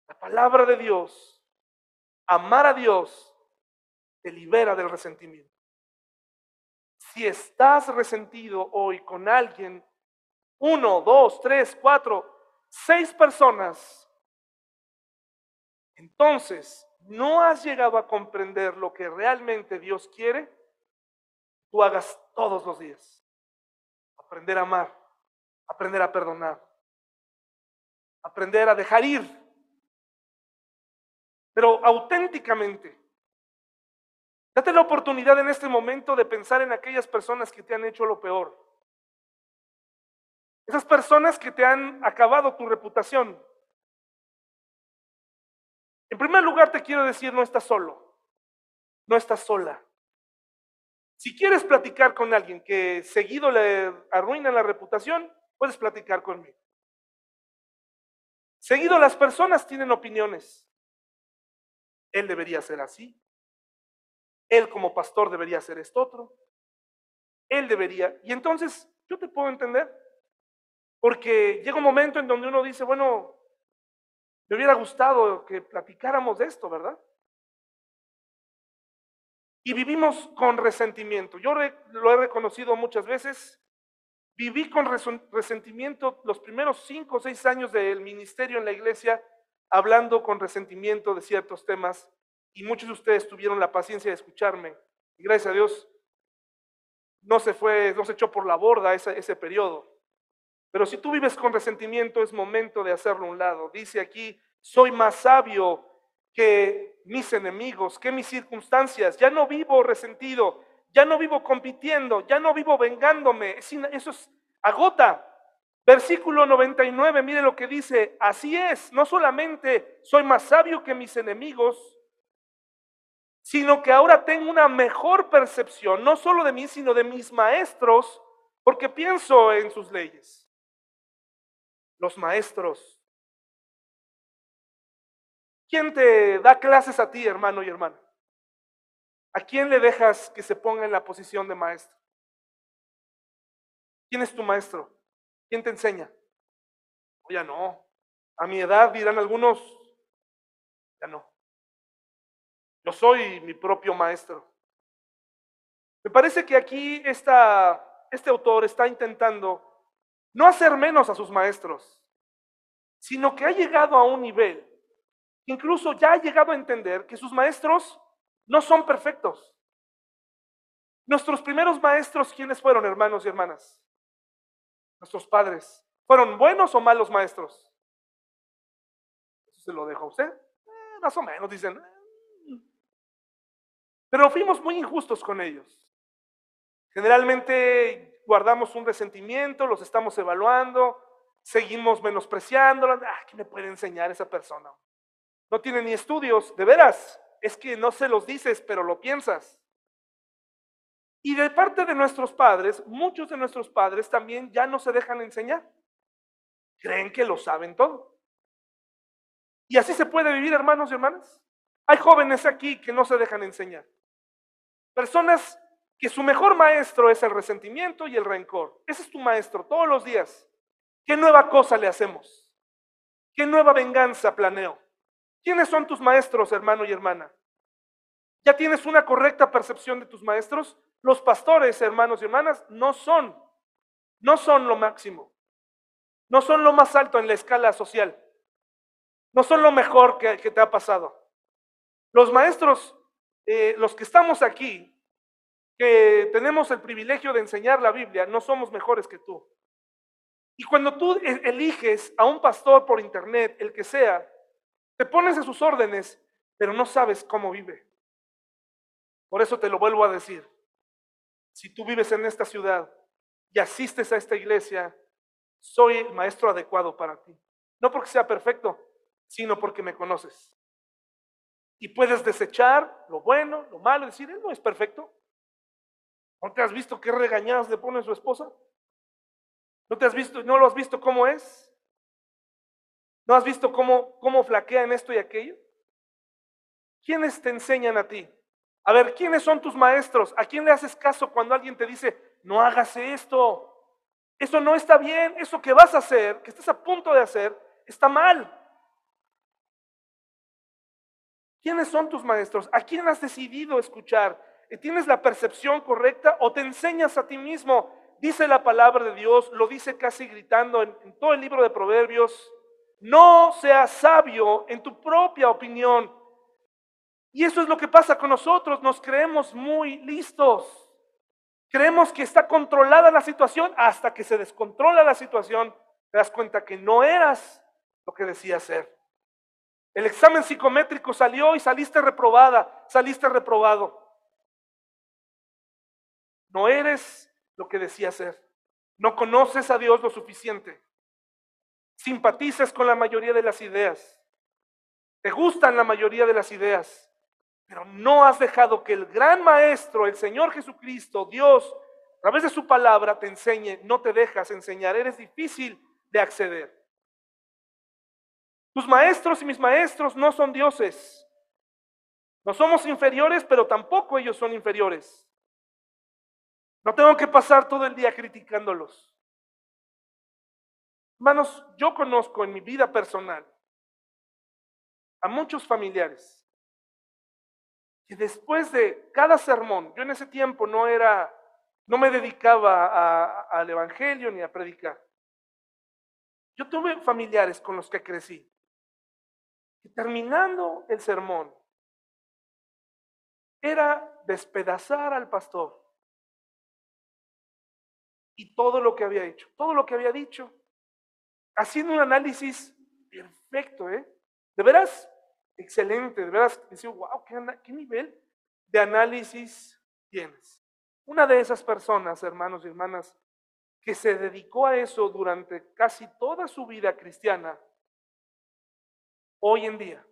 La palabra de Dios, amar a Dios, te libera del resentimiento. Si estás resentido hoy con alguien, uno, dos, tres, cuatro, seis personas, entonces no has llegado a comprender lo que realmente Dios quiere, tú hagas todos los días. Aprender a amar aprender a perdonar, aprender a dejar ir, pero auténticamente. Date la oportunidad en este momento de pensar en aquellas personas que te han hecho lo peor. Esas personas que te han acabado tu reputación. En primer lugar te quiero decir, no estás solo, no estás sola. Si quieres platicar con alguien que seguido le arruina la reputación, Puedes platicar conmigo. Seguido, las personas tienen opiniones. Él debería ser así. Él como pastor debería ser esto otro. Él debería. Y entonces, yo te puedo entender. Porque llega un momento en donde uno dice, bueno, me hubiera gustado que platicáramos de esto, ¿verdad? Y vivimos con resentimiento. Yo lo he reconocido muchas veces Viví con resentimiento los primeros cinco o seis años del ministerio en la iglesia, hablando con resentimiento de ciertos temas, y muchos de ustedes tuvieron la paciencia de escucharme. Y gracias a Dios, no se fue, no se echó por la borda ese, ese periodo. Pero si tú vives con resentimiento, es momento de hacerlo a un lado. Dice aquí, soy más sabio que mis enemigos, que mis circunstancias. Ya no vivo resentido, ya no vivo compitiendo, ya no vivo vengándome. Eso es agota. Versículo 99, mire lo que dice, así es, no solamente soy más sabio que mis enemigos, sino que ahora tengo una mejor percepción, no solo de mí, sino de mis maestros, porque pienso en sus leyes. Los maestros. ¿Quién te da clases a ti, hermano y hermana? ¿A quién le dejas que se ponga en la posición de maestro? ¿Quién es tu maestro? ¿Quién te enseña? Ya no. A mi edad dirán algunos, ya no. Yo soy mi propio maestro. Me parece que aquí este autor está intentando no hacer menos a sus maestros, sino que ha llegado a un nivel, incluso ya ha llegado a entender que sus maestros no son perfectos. Nuestros primeros maestros, ¿quiénes fueron, hermanos y hermanas? Nuestros padres. ¿Fueron buenos o malos maestros? Eso se lo dejo a usted. Eh, más o menos, dicen. Pero fuimos muy injustos con ellos. Generalmente guardamos un resentimiento, los estamos evaluando, seguimos menospreciándolos. Ah, ¿qué me puede enseñar esa persona? No tiene ni estudios, de veras. Es que no se los dices, pero lo piensas. Y de parte de nuestros padres, muchos de nuestros padres también ya no se dejan enseñar. Creen que lo saben todo. Y así se puede vivir, hermanos y hermanas. Hay jóvenes aquí que no se dejan enseñar. Personas que su mejor maestro es el resentimiento y el rencor. Ese es tu maestro todos los días. ¿Qué nueva cosa le hacemos? ¿Qué nueva venganza planeo? ¿Quiénes son tus maestros, hermano y hermana? ¿Ya tienes una correcta percepción de tus maestros? Los pastores, hermanos y hermanas, no son, no son lo máximo. No son lo más alto en la escala social. No son lo mejor que, que te ha pasado. Los maestros eh, los que estamos aquí, que tenemos el privilegio de enseñar la Biblia, no somos mejores que tú. Y cuando tú e, eliges a un pastor por internet, el que sea, te pones a sus órdenes, pero no sabes cómo vive. Por eso te lo vuelvo a decir. Si tú vives en esta ciudad y asistes a esta iglesia, soy el maestro adecuado para ti. No porque sea perfecto, sino porque me conoces. Y puedes desechar lo bueno, lo malo, decir, él no es perfecto. ¿No te has visto qué regañadas le pone su esposa? ¿No te has visto, no lo has visto cómo es? ¿No has visto cómo, cómo flaquea en esto y aquello? ¿Quiénes te enseñan a ti? A ver, ¿quiénes son tus maestros? ¿A quién le haces caso cuando alguien te dice, no hagas esto? Eso no está bien, eso que vas a hacer, que estás a punto de hacer, está mal. ¿Quiénes son tus maestros? ¿A quién has decidido escuchar? ¿Tienes la percepción correcta o te enseñas a ti mismo? Dice la palabra de Dios, lo dice casi gritando en, todo el libro de Proverbios, no seas sabio en tu propia opinión. Y eso es lo que pasa con nosotros, nos creemos muy listos. Creemos que está controlada la situación hasta que se descontrola la situación, te das cuenta que no eras lo que decías ser. El examen psicométrico salió y saliste reprobada, saliste reprobado. No eres lo que decías ser. No conoces a Dios lo suficiente. Simpatizas con la mayoría de las ideas. Te gustan la mayoría de las ideas. Pero no has dejado que el gran maestro, el Señor Jesucristo, Dios, a través de su palabra te enseñe. No te dejas enseñar. Eres difícil de acceder. Tus maestros y mis maestros no son dioses. No somos inferiores, pero tampoco ellos son inferiores. No tengo que pasar todo el día criticándolos. Hermanos, yo conozco en mi vida personal a muchos familiares que después de cada sermón, yo en ese tiempo no era no me dedicaba al Evangelio ni a predicar. Yo tuve familiares con los que crecí. Y terminando el sermón, era despedazar al pastor y todo lo que había hecho, todo lo que había dicho, haciendo un análisis perfecto, ¿eh? De veras, excelente, de veras, decía, wow, ¿qué, qué nivel de análisis tienes. Una de esas personas, hermanos y hermanas, que se dedicó a eso durante casi toda su vida cristiana, hoy en día,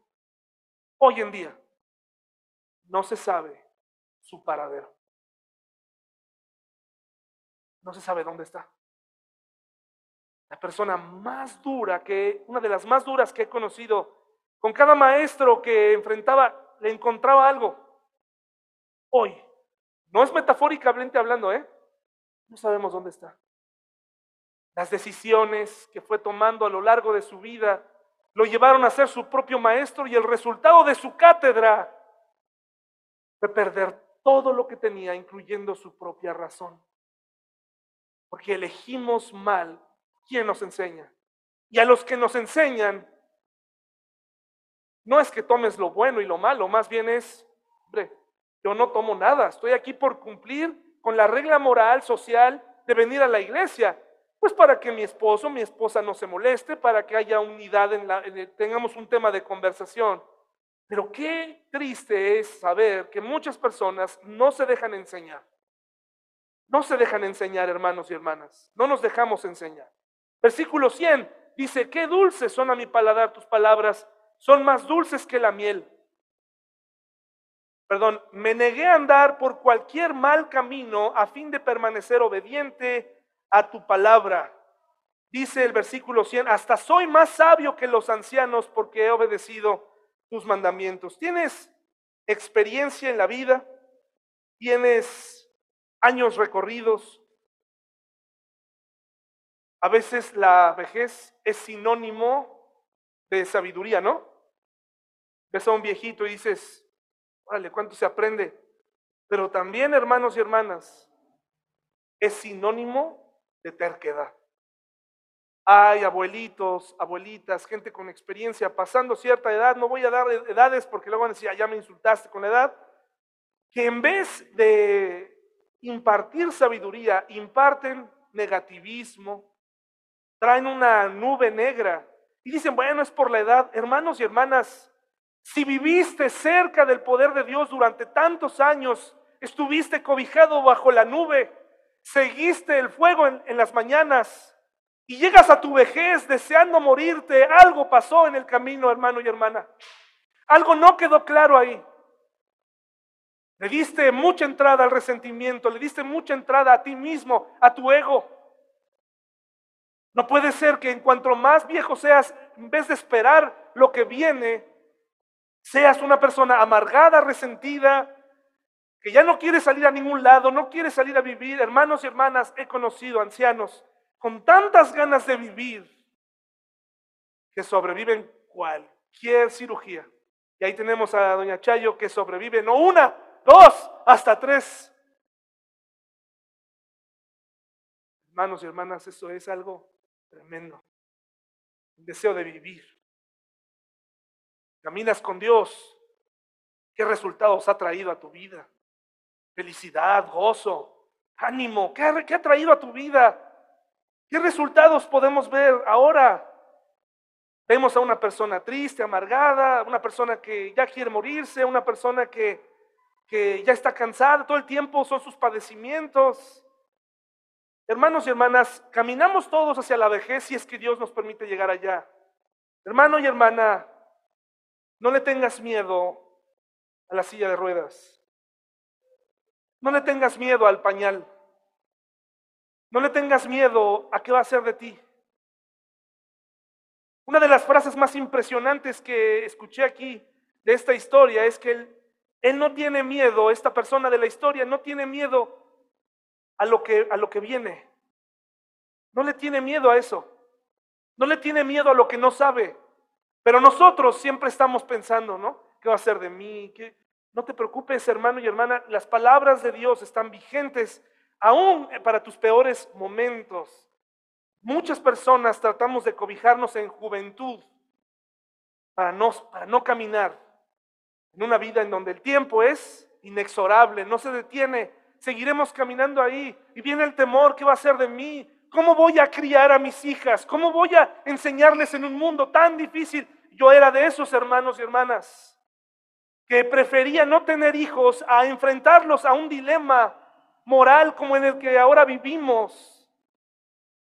hoy en día, no se sabe su paradero. No se sabe dónde está. La persona más dura que, una de las más duras que he conocido, con cada maestro que enfrentaba, le encontraba algo. Hoy, no es metafóricamente hablando, ¿eh? No sabemos dónde está. Las decisiones que fue tomando a lo largo de su vida lo llevaron a ser su propio maestro y el resultado de su cátedra fue perder todo lo que tenía, incluyendo su propia razón. Porque elegimos mal quién nos enseña. Y a los que nos enseñan, no es que tomes lo bueno y lo malo, más bien es, hombre, yo no tomo nada, estoy aquí por cumplir con la regla moral, social de venir a la iglesia. Pues para que mi esposo, mi esposa no se moleste, para que haya unidad, en la, tengamos un tema de conversación. Pero qué triste es saber que muchas personas no se dejan enseñar. No se dejan enseñar, hermanos y hermanas. No nos dejamos enseñar. Versículo 100 dice, qué dulces son a mi paladar tus palabras, son más dulces que la miel. Perdón, me negué a andar por cualquier mal camino a fin de permanecer obediente a tu palabra. Dice el versículo 100, hasta soy más sabio que los ancianos porque he obedecido tus mandamientos. ¿Tienes experiencia en la vida? ¿Tienes años recorridos? A veces la vejez es sinónimo de sabiduría, ¿no? Ves a un viejito y dices, órale, ¿cuánto se aprende? Pero también, hermanos y hermanas, es sinónimo de terquedad. Hay abuelitos, abuelitas, gente con experiencia pasando cierta edad, no voy a dar edades porque luego van a decir, ah, ya me insultaste con la edad, que en vez de impartir sabiduría, imparten negativismo, traen una nube negra y dicen, bueno, es por la edad. Hermanos y hermanas, si viviste cerca del poder de Dios durante tantos años, estuviste cobijado bajo la nube, seguiste el fuego en, las mañanas y llegas a tu vejez deseando morirte, algo pasó en el camino, hermano y hermana. Algo no quedó claro ahí. Le diste mucha entrada al resentimiento, le diste mucha entrada a ti mismo, a tu ego. No puede ser que en cuanto más viejo seas, en vez de esperar lo que viene, seas una persona amargada, resentida, que ya no quiere salir a ningún lado, no quiere salir a vivir. Hermanos y hermanas, he conocido ancianos con tantas ganas de vivir que sobreviven cualquier cirugía. Y ahí tenemos a doña Chayo que sobrevive no una, dos, hasta tres. Hermanos y hermanas, eso es algo tremendo. El deseo de vivir. Caminas con Dios. ¿Qué resultados ha traído a tu vida? felicidad, gozo, ánimo. ¿Qué ha, traído a tu vida? ¿Qué resultados podemos ver ahora? Vemos a una persona triste, amargada, una persona que ya quiere morirse, una persona que, que ya está cansada, todo el tiempo son sus padecimientos. Hermanos y hermanas, caminamos todos hacia la vejez si es que Dios nos permite llegar allá. Hermano y hermana, no le tengas miedo a la silla de ruedas. No le tengas miedo al pañal. No le tengas miedo a qué va a ser de ti. Una de las frases más impresionantes que escuché aquí de esta historia es que él, él no tiene miedo, esta persona de la historia no tiene miedo a lo que, a lo que viene. No le tiene miedo a eso. No le tiene miedo a lo que no sabe. Pero nosotros siempre estamos pensando, ¿no? ¿Qué va a ser de mí? ¿Qué, no te preocupes, hermano y hermana, las palabras de Dios están vigentes aún para tus peores momentos. Muchas personas tratamos de cobijarnos en juventud para no, para no caminar en una vida en donde el tiempo es inexorable, no se detiene. Seguiremos caminando ahí y viene el temor, ¿qué va a ser de mí? ¿Cómo voy a criar a mis hijas? ¿Cómo voy a enseñarles en un mundo tan difícil? Yo era de esos hermanos y hermanas que prefería no tener hijos a enfrentarlos a un dilema moral como en el que ahora vivimos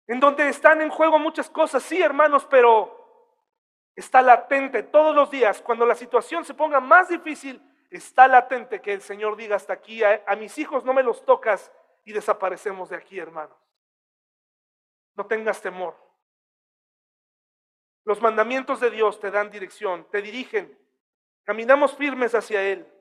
en donde están en juego muchas cosas, sí hermanos, pero está latente todos los días, cuando la situación se ponga más difícil, está latente que el Señor diga hasta aquí, a, mis hijos no me los tocas y desaparecemos de aquí, hermanos. No tengas temor. Los mandamientos de Dios te dan dirección, te dirigen. Caminamos firmes hacia Él.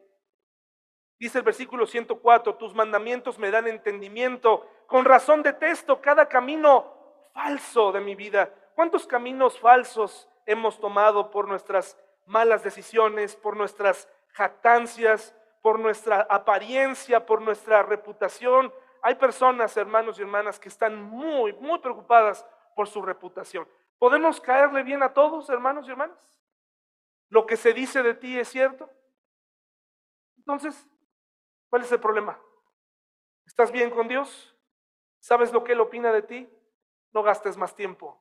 Dice el versículo 104, tus mandamientos me dan entendimiento. Con razón detesto cada camino falso de mi vida. ¿Cuántos caminos falsos hemos tomado por nuestras malas decisiones, por nuestras jactancias, por nuestra apariencia, por nuestra reputación? Hay personas, hermanos y hermanas, que están muy, muy preocupadas por su reputación. ¿Podemos caerle bien a todos, hermanos y hermanas? ¿Lo que se dice de ti es cierto? Entonces, ¿cuál es el problema? ¿Estás bien con Dios? ¿Sabes lo que Él opina de ti? no gastes más tiempo,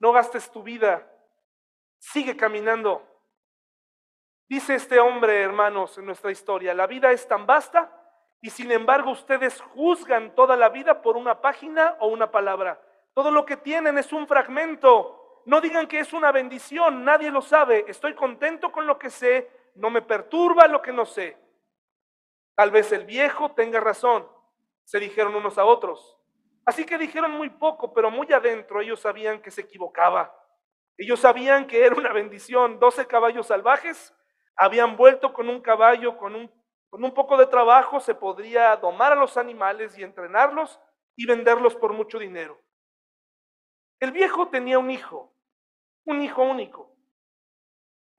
no gastes tu vida, sigue caminando. Dice este hombre, hermanos, en nuestra historia, la vida es tan vasta y sin embargo ustedes juzgan toda la vida por una página o una palabra. Todo lo que tienen es un fragmento. No digan que es una bendición, nadie lo sabe. Estoy contento con lo que sé, no me perturba lo que no sé. Tal vez el viejo tenga razón, se dijeron unos a otros. Así que dijeron muy poco, pero muy adentro ellos sabían que se equivocaba. Ellos sabían que era una bendición. Doce caballos salvajes habían vuelto con un caballo, con un, con un poco de trabajo, se podría domar a los animales y entrenarlos y venderlos por mucho dinero. El viejo tenía un hijo, un hijo único.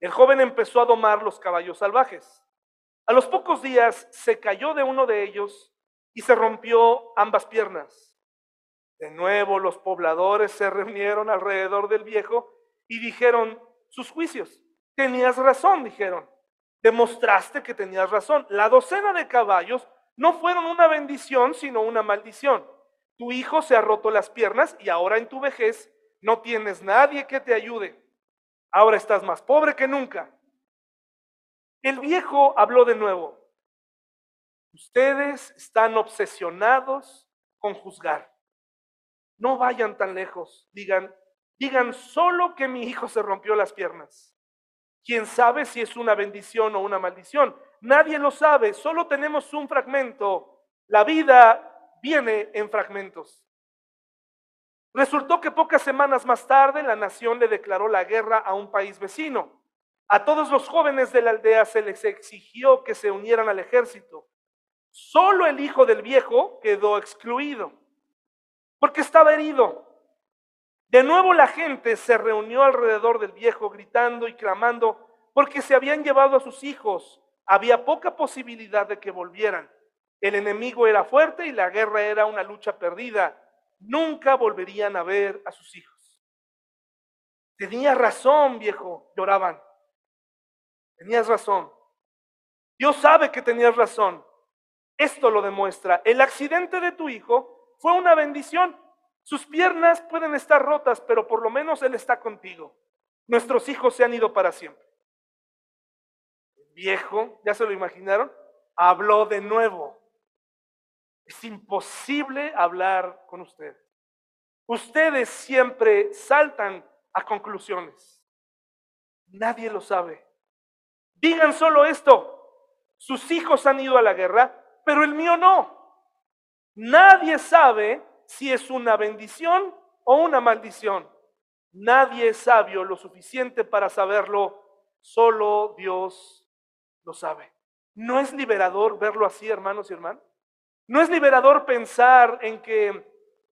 El joven empezó a domar los caballos salvajes. A los pocos días se cayó de uno de ellos y se rompió ambas piernas. De nuevo los pobladores se reunieron alrededor del viejo y dijeron sus juicios. Tenías razón, dijeron. Demostraste que tenías razón. La docena de caballos no fueron una bendición, sino una maldición. Tu hijo se ha roto las piernas y ahora en tu vejez no tienes nadie que te ayude. Ahora estás más pobre que nunca. El viejo habló de nuevo. Ustedes están obsesionados con juzgar. No vayan tan lejos. Digan, digan solo que mi hijo se rompió las piernas. ¿Quién sabe si es una bendición o una maldición? Nadie lo sabe, solo tenemos un fragmento. La vida viene en fragmentos. Resultó que pocas semanas más tarde la nación le declaró la guerra a un país vecino. A todos los jóvenes de la aldea se les exigió que se unieran al ejército. Solo el hijo del viejo quedó excluido porque estaba herido. De nuevo la gente se reunió alrededor del viejo gritando y clamando porque se habían llevado a sus hijos. Había poca posibilidad de que volvieran. El enemigo era fuerte y la guerra era una lucha perdida. Nunca volverían a ver a sus hijos. Tenía razón, viejo, lloraban. Tenías razón. Dios sabe que tenías razón. Esto lo demuestra. El accidente de tu hijo fue una bendición. Sus piernas pueden estar rotas, pero por lo menos Él está contigo. Nuestros hijos se han ido para siempre. El viejo, ¿ya se lo imaginaron? Habló de nuevo. Es imposible hablar con ustedes. Ustedes siempre saltan a conclusiones. Nadie lo sabe. Digan solo esto. Sus hijos han ido a la guerra, pero el mío no. Nadie sabe si es una bendición o una maldición. Nadie es sabio lo suficiente para saberlo, solo Dios lo sabe. ¿No es liberador verlo así, hermanos y hermanas? ¿No es liberador pensar en que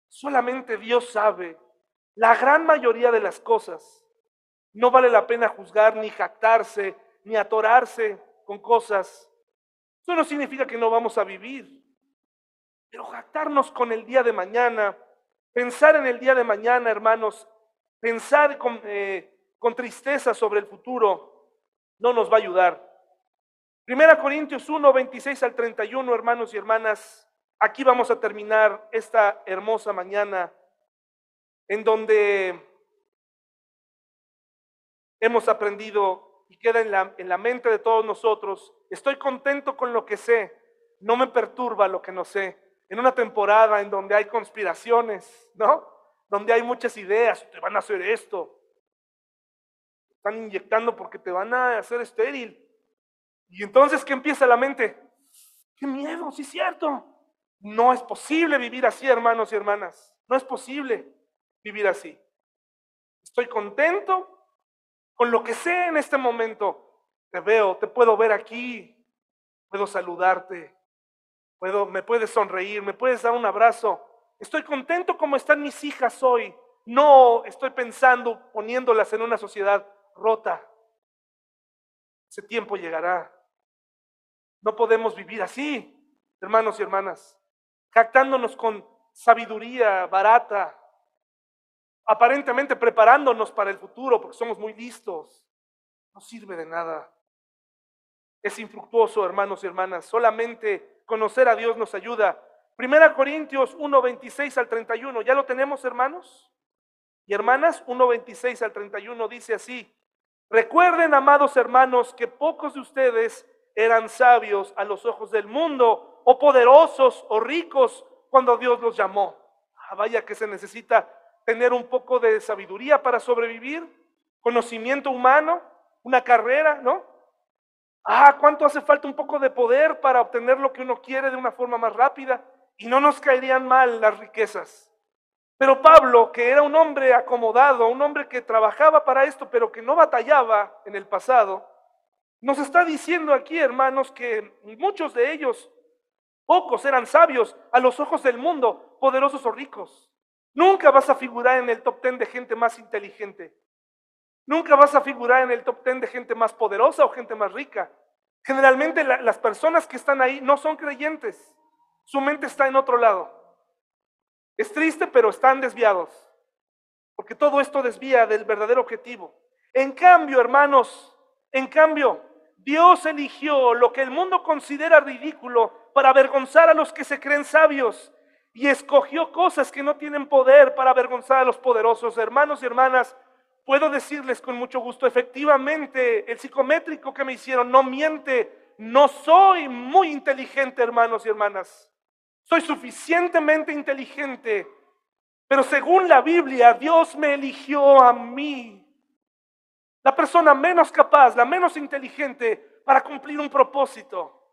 solamente Dios sabe la gran mayoría de las cosas? No vale la pena juzgar, ni jactarse, ni atorarse con cosas. Eso no significa que no vamos a vivir. Pero jactarnos con el día de mañana, pensar en el día de mañana, hermanos, pensar con, eh, con tristeza sobre el futuro, no nos va a ayudar. Primera Corintios 1, 26 al 31, hermanos y hermanas, aquí vamos a terminar esta hermosa mañana en donde hemos aprendido y queda en la, en la mente de todos nosotros, estoy contento con lo que sé, no me perturba lo que no sé. En una temporada en donde hay conspiraciones, ¿no? Donde hay muchas ideas, te van a hacer esto, están inyectando porque te van a hacer estéril. Y entonces, ¿qué empieza la mente? ¡Qué miedo! Sí, es cierto. No es posible vivir así, hermanos y hermanas. No es posible vivir así. Estoy contento con lo que sé en este momento. Te veo, te puedo ver aquí, puedo saludarte, me puedes sonreír, me puedes dar un abrazo. Estoy contento como están mis hijas hoy. No estoy pensando poniéndolas en una sociedad rota. Ese tiempo llegará. No podemos vivir así, hermanos y hermanas, jactándonos con sabiduría barata, aparentemente preparándonos para el futuro porque somos muy listos. No sirve de nada. Es infructuoso, hermanos y hermanas. Solamente conocer a Dios nos ayuda. Primera Corintios 1, 26 al 31. ¿Ya lo tenemos, hermanos? Y hermanas, 1, 26 al 31 dice así. Recuerden, amados hermanos, que pocos de ustedes eran sabios a los ojos del mundo, o poderosos, o ricos, cuando Dios los llamó. Ah, vaya que se necesita tener un poco de sabiduría para sobrevivir, conocimiento humano, una carrera, ¿no? Ah, ¿cuánto hace falta un poco de poder para obtener lo que uno quiere de una forma más rápida? Y no nos caerían mal las riquezas. Pero Pablo, que era un hombre acomodado, un hombre que trabajaba para esto, pero que no batallaba en el pasado, nos está diciendo aquí, hermanos, que muchos de ellos, pocos eran sabios a los ojos del mundo, poderosos o ricos. Nunca vas a figurar en el top ten de gente más inteligente. Nunca vas a figurar en el top ten de gente más poderosa o gente más rica. Generalmente las personas que están ahí no son creyentes. Su mente está en otro lado. Es triste, pero están desviados. Porque todo esto desvía del verdadero objetivo. En cambio, hermanos, en cambio, Dios eligió lo que el mundo considera ridículo para avergonzar a los que se creen sabios y escogió cosas que no tienen poder para avergonzar a los poderosos. Hermanos y hermanas, puedo decirles con mucho gusto, efectivamente, el psicométrico que me hicieron no miente. No soy muy inteligente, hermanos y hermanas. Soy suficientemente inteligente, pero según la Biblia, Dios me eligió a mí, la persona menos capaz, la menos inteligente, para cumplir un propósito.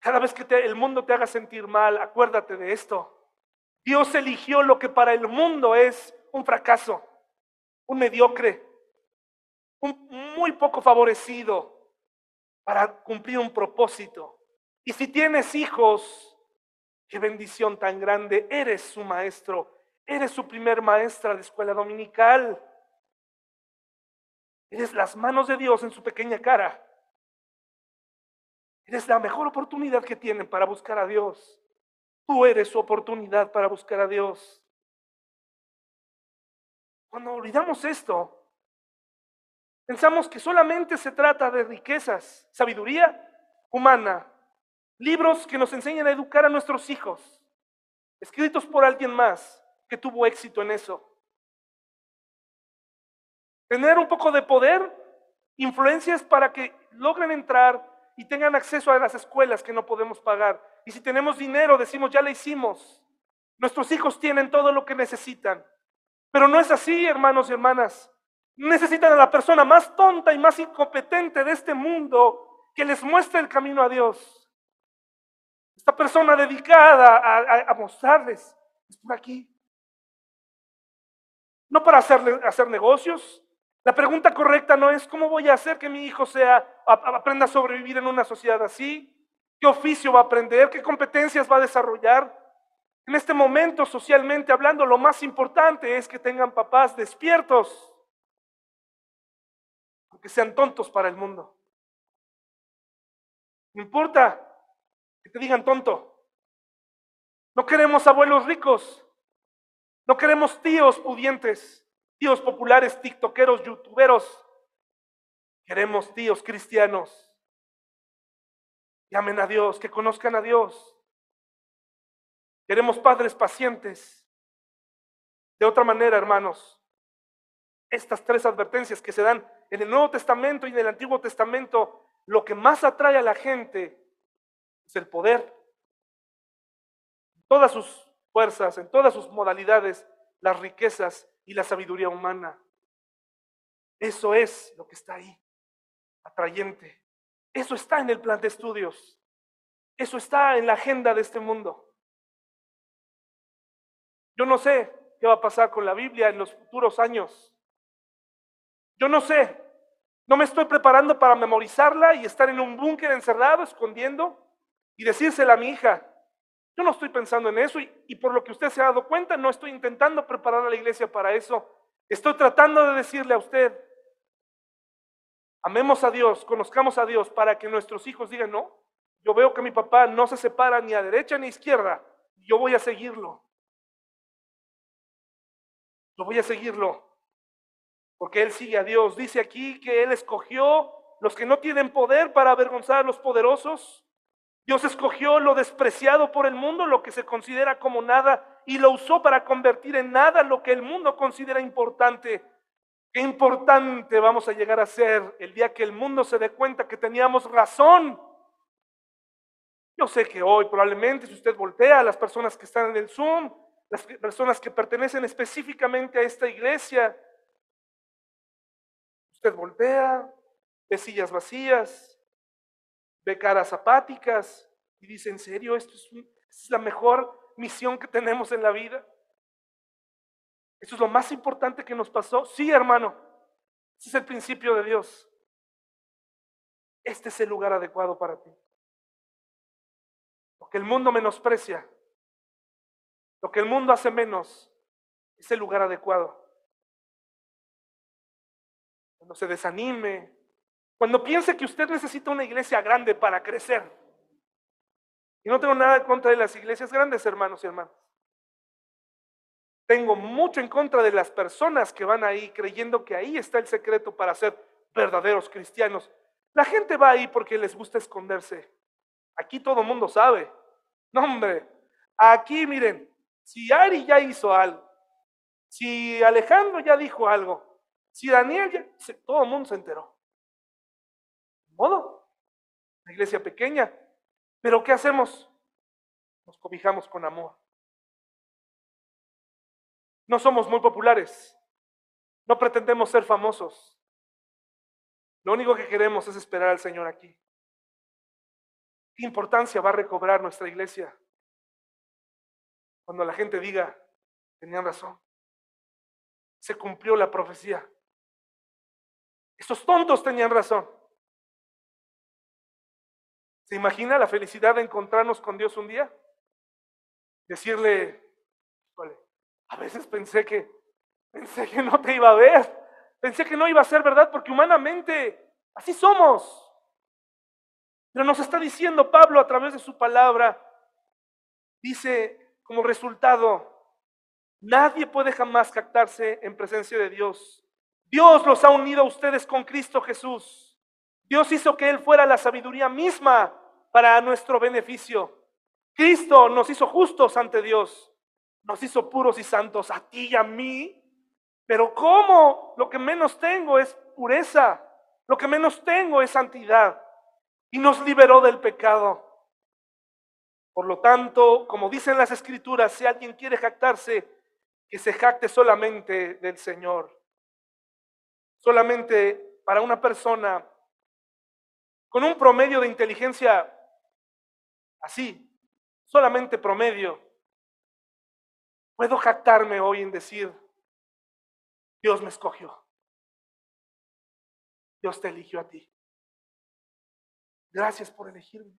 Cada vez que el mundo te haga sentir mal, acuérdate de esto. Dios eligió lo que para el mundo es un fracaso, un mediocre, un muy poco favorecido para cumplir un propósito. Y si tienes hijos, qué bendición tan grande, eres su maestro, eres su primer maestra de escuela dominical. Eres las manos de Dios en su pequeña cara. Eres la mejor oportunidad que tienen para buscar a Dios. Tú eres su oportunidad para buscar a Dios. Cuando olvidamos esto, pensamos que solamente se trata de riquezas, sabiduría humana, libros que nos enseñan a educar a nuestros hijos, escritos por alguien más que tuvo éxito en eso. Tener un poco de poder, influencias para que logren entrar y tengan acceso a las escuelas que no podemos pagar. Y si tenemos dinero, decimos, ya le hicimos. Nuestros hijos tienen todo lo que necesitan. Pero no es así, hermanos y hermanas. Necesitan a la persona más tonta y más incompetente de este mundo que les muestre el camino a Dios. Esta persona dedicada a, mostrarles, es por aquí. No para hacer, hacer negocios, la pregunta correcta no es cómo voy a hacer que mi hijo sea, aprenda a sobrevivir en una sociedad así, qué oficio va a aprender, qué competencias va a desarrollar. En este momento, socialmente hablando, lo más importante es que tengan papás despiertos, aunque sean tontos para el mundo. No importa que te digan tonto, No queremos abuelos ricos. No queremos tíos pudientes, tíos populares, tiktokeros, youtuberos. Queremos tíos cristianos que amen a Dios, que conozcan a Dios. Queremos padres pacientes. De otra manera, hermanos, estas tres advertencias que se dan en el Nuevo Testamento y en el Antiguo Testamento, lo que más atrae a la gente es el poder. En todas sus fuerzas, en todas sus modalidades, las riquezas y la sabiduría humana. Eso es lo que está ahí, atrayente. Eso está en el plan de estudios. Eso está en la agenda de este mundo. Yo no sé qué va a pasar con la Biblia en los futuros años. Yo no sé. No me estoy preparando para memorizarla y estar en un búnker encerrado, escondiendo y decírsela a mi hija. Yo no estoy pensando en eso y, y, por lo que usted se ha dado cuenta, no estoy intentando preparar a la iglesia para eso. Estoy tratando de decirle a usted, amemos a Dios, conozcamos a Dios para que nuestros hijos digan, no, yo veo que mi papá no se separa ni a derecha ni a izquierda, yo voy a seguirlo. Voy a seguirlo. Porque Él sigue a Dios. Dice aquí que Él escogió los que no tienen poder para avergonzar a los poderosos. Dios escogió lo despreciado por el mundo, lo que se considera como nada, y lo usó para convertir en nada lo que el mundo considera importante. Qué importante vamos a llegar a ser el día que el mundo se dé cuenta que teníamos razón. Yo sé que hoy probablemente si usted voltea a las personas que están en el Zoom, las personas que pertenecen específicamente a esta iglesia. Usted voltea, ve sillas vacías, ve caras apáticas y dice, ¿en serio esto es, la mejor misión que tenemos en la vida? ¿Esto es lo más importante que nos pasó? Sí, hermano. Ese es el principio de Dios. Este es el lugar adecuado para ti. Porque el mundo menosprecia lo que el mundo hace menos es el lugar adecuado. Cuando se desanime, cuando piense que usted necesita una iglesia grande para crecer. Y no tengo nada en contra de las iglesias grandes, hermanos y hermanas. Tengo mucho en contra de las personas que van ahí creyendo que ahí está el secreto para ser verdaderos cristianos. La gente va ahí porque les gusta esconderse. Aquí todo el mundo sabe. No, hombre. Aquí, miren, si Ari ya hizo algo, si Alejandro ya dijo algo, si Daniel ya, todo el mundo se enteró. ¿De modo? Una iglesia pequeña. Pero ¿qué hacemos? Nos cobijamos con amor. No somos muy populares. No pretendemos ser famosos. Lo único que queremos es esperar al Señor aquí. ¿Qué importancia va a recobrar nuestra iglesia? Cuando la gente diga, tenían razón, se cumplió la profecía. Estos tontos tenían razón. ¿Se imagina la felicidad de encontrarnos con Dios un día? Decirle, a veces pensé que, pensé que no te iba a ver, pensé que no iba a ser verdad porque humanamente así somos. Pero nos está diciendo Pablo a través de su palabra, dice, como resultado, nadie puede jamás jactarse en presencia de Dios. Dios los ha unido a ustedes con Cristo Jesús. Dios hizo que Él fuera la sabiduría misma para nuestro beneficio. Cristo nos hizo justos ante Dios. Nos hizo puros y santos a ti y a mí. Pero ¿cómo? Lo que menos tengo es pureza. Lo que menos tengo es santidad. Y nos liberó del pecado. Por lo tanto, como dicen las escrituras, si alguien quiere jactarse, que se jacte solamente del Señor. Solamente para una persona con un promedio de inteligencia así, solamente promedio, puedo jactarme hoy en decir, Dios me escogió. Dios te eligió a ti. Gracias por elegirme.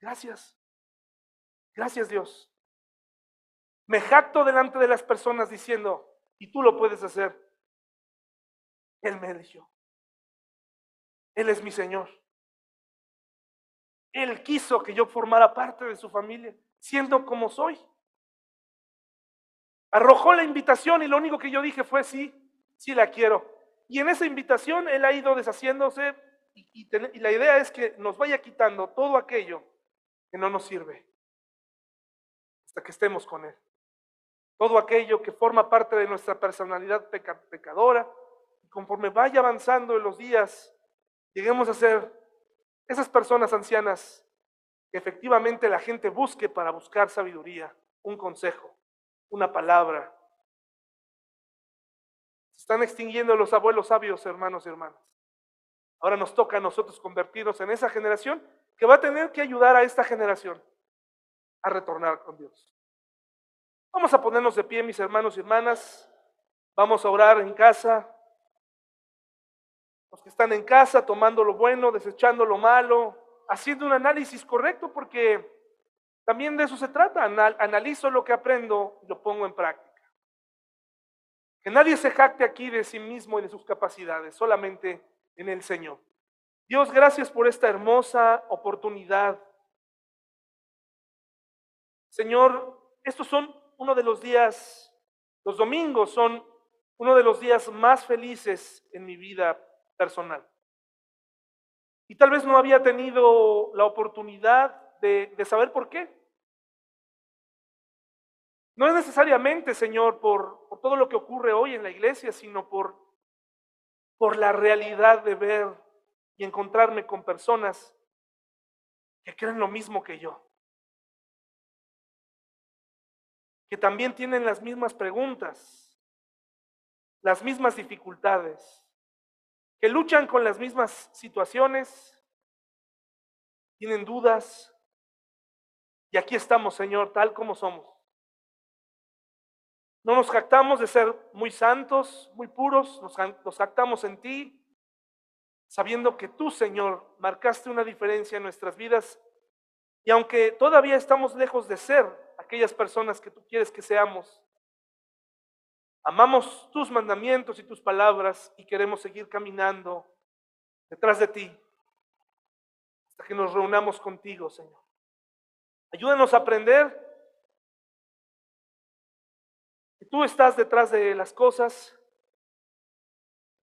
Gracias. Gracias Dios. Me jacto delante de las personas diciendo, y tú lo puedes hacer. Él me eligió. Él es mi Señor. Él quiso que yo formara parte de su familia, siendo como soy. Arrojó la invitación y lo único que yo dije fue sí, sí la quiero. Y en esa invitación Él ha ido deshaciéndose y, la idea es que nos vaya quitando todo aquello que no nos sirve hasta que estemos con Él. Todo aquello que forma parte de nuestra personalidad pecadora. Y conforme vaya avanzando en los días, lleguemos a ser esas personas ancianas que efectivamente la gente busque para buscar sabiduría, un consejo, una palabra. Se están extinguiendo los abuelos sabios, hermanos y hermanas. Ahora nos toca a nosotros convertirnos en esa generación que va a tener que ayudar a esta generación a retornar con Dios. Vamos a ponernos de pie, mis hermanos y hermanas. Vamos a orar en casa. Los que están en casa tomando lo bueno, desechando lo malo, haciendo un análisis correcto, porque también de eso se trata. Analizo lo que aprendo y lo pongo en práctica. Que nadie se jacte aquí de sí mismo y de sus capacidades, solamente en el Señor. Dios, gracias por esta hermosa oportunidad. Señor, estos son uno de los días, los domingos son uno de los días más felices en mi vida personal. Y tal vez no había tenido la oportunidad de, saber por qué. No es necesariamente, Señor, por, por todo lo que ocurre hoy en la iglesia, sino por por la realidad de ver y encontrarme con personas que creen lo mismo que yo, que también tienen las mismas preguntas, las mismas dificultades, que luchan con las mismas situaciones, tienen dudas, y aquí estamos, Señor, tal como somos. No nos jactamos de ser muy santos, muy puros, nos, jactamos en ti, sabiendo que tú, Señor, marcaste una diferencia en nuestras vidas. Y aunque todavía estamos lejos de ser aquellas personas que tú quieres que seamos, amamos tus mandamientos y tus palabras y queremos seguir caminando detrás de ti hasta que nos reunamos contigo, Señor. Ayúdanos a aprender Tú estás detrás de las cosas,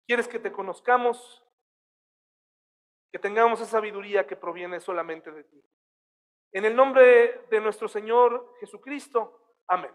quieres que te conozcamos, que tengamos esa sabiduría que proviene solamente de ti. En el nombre de nuestro Señor Jesucristo, amén.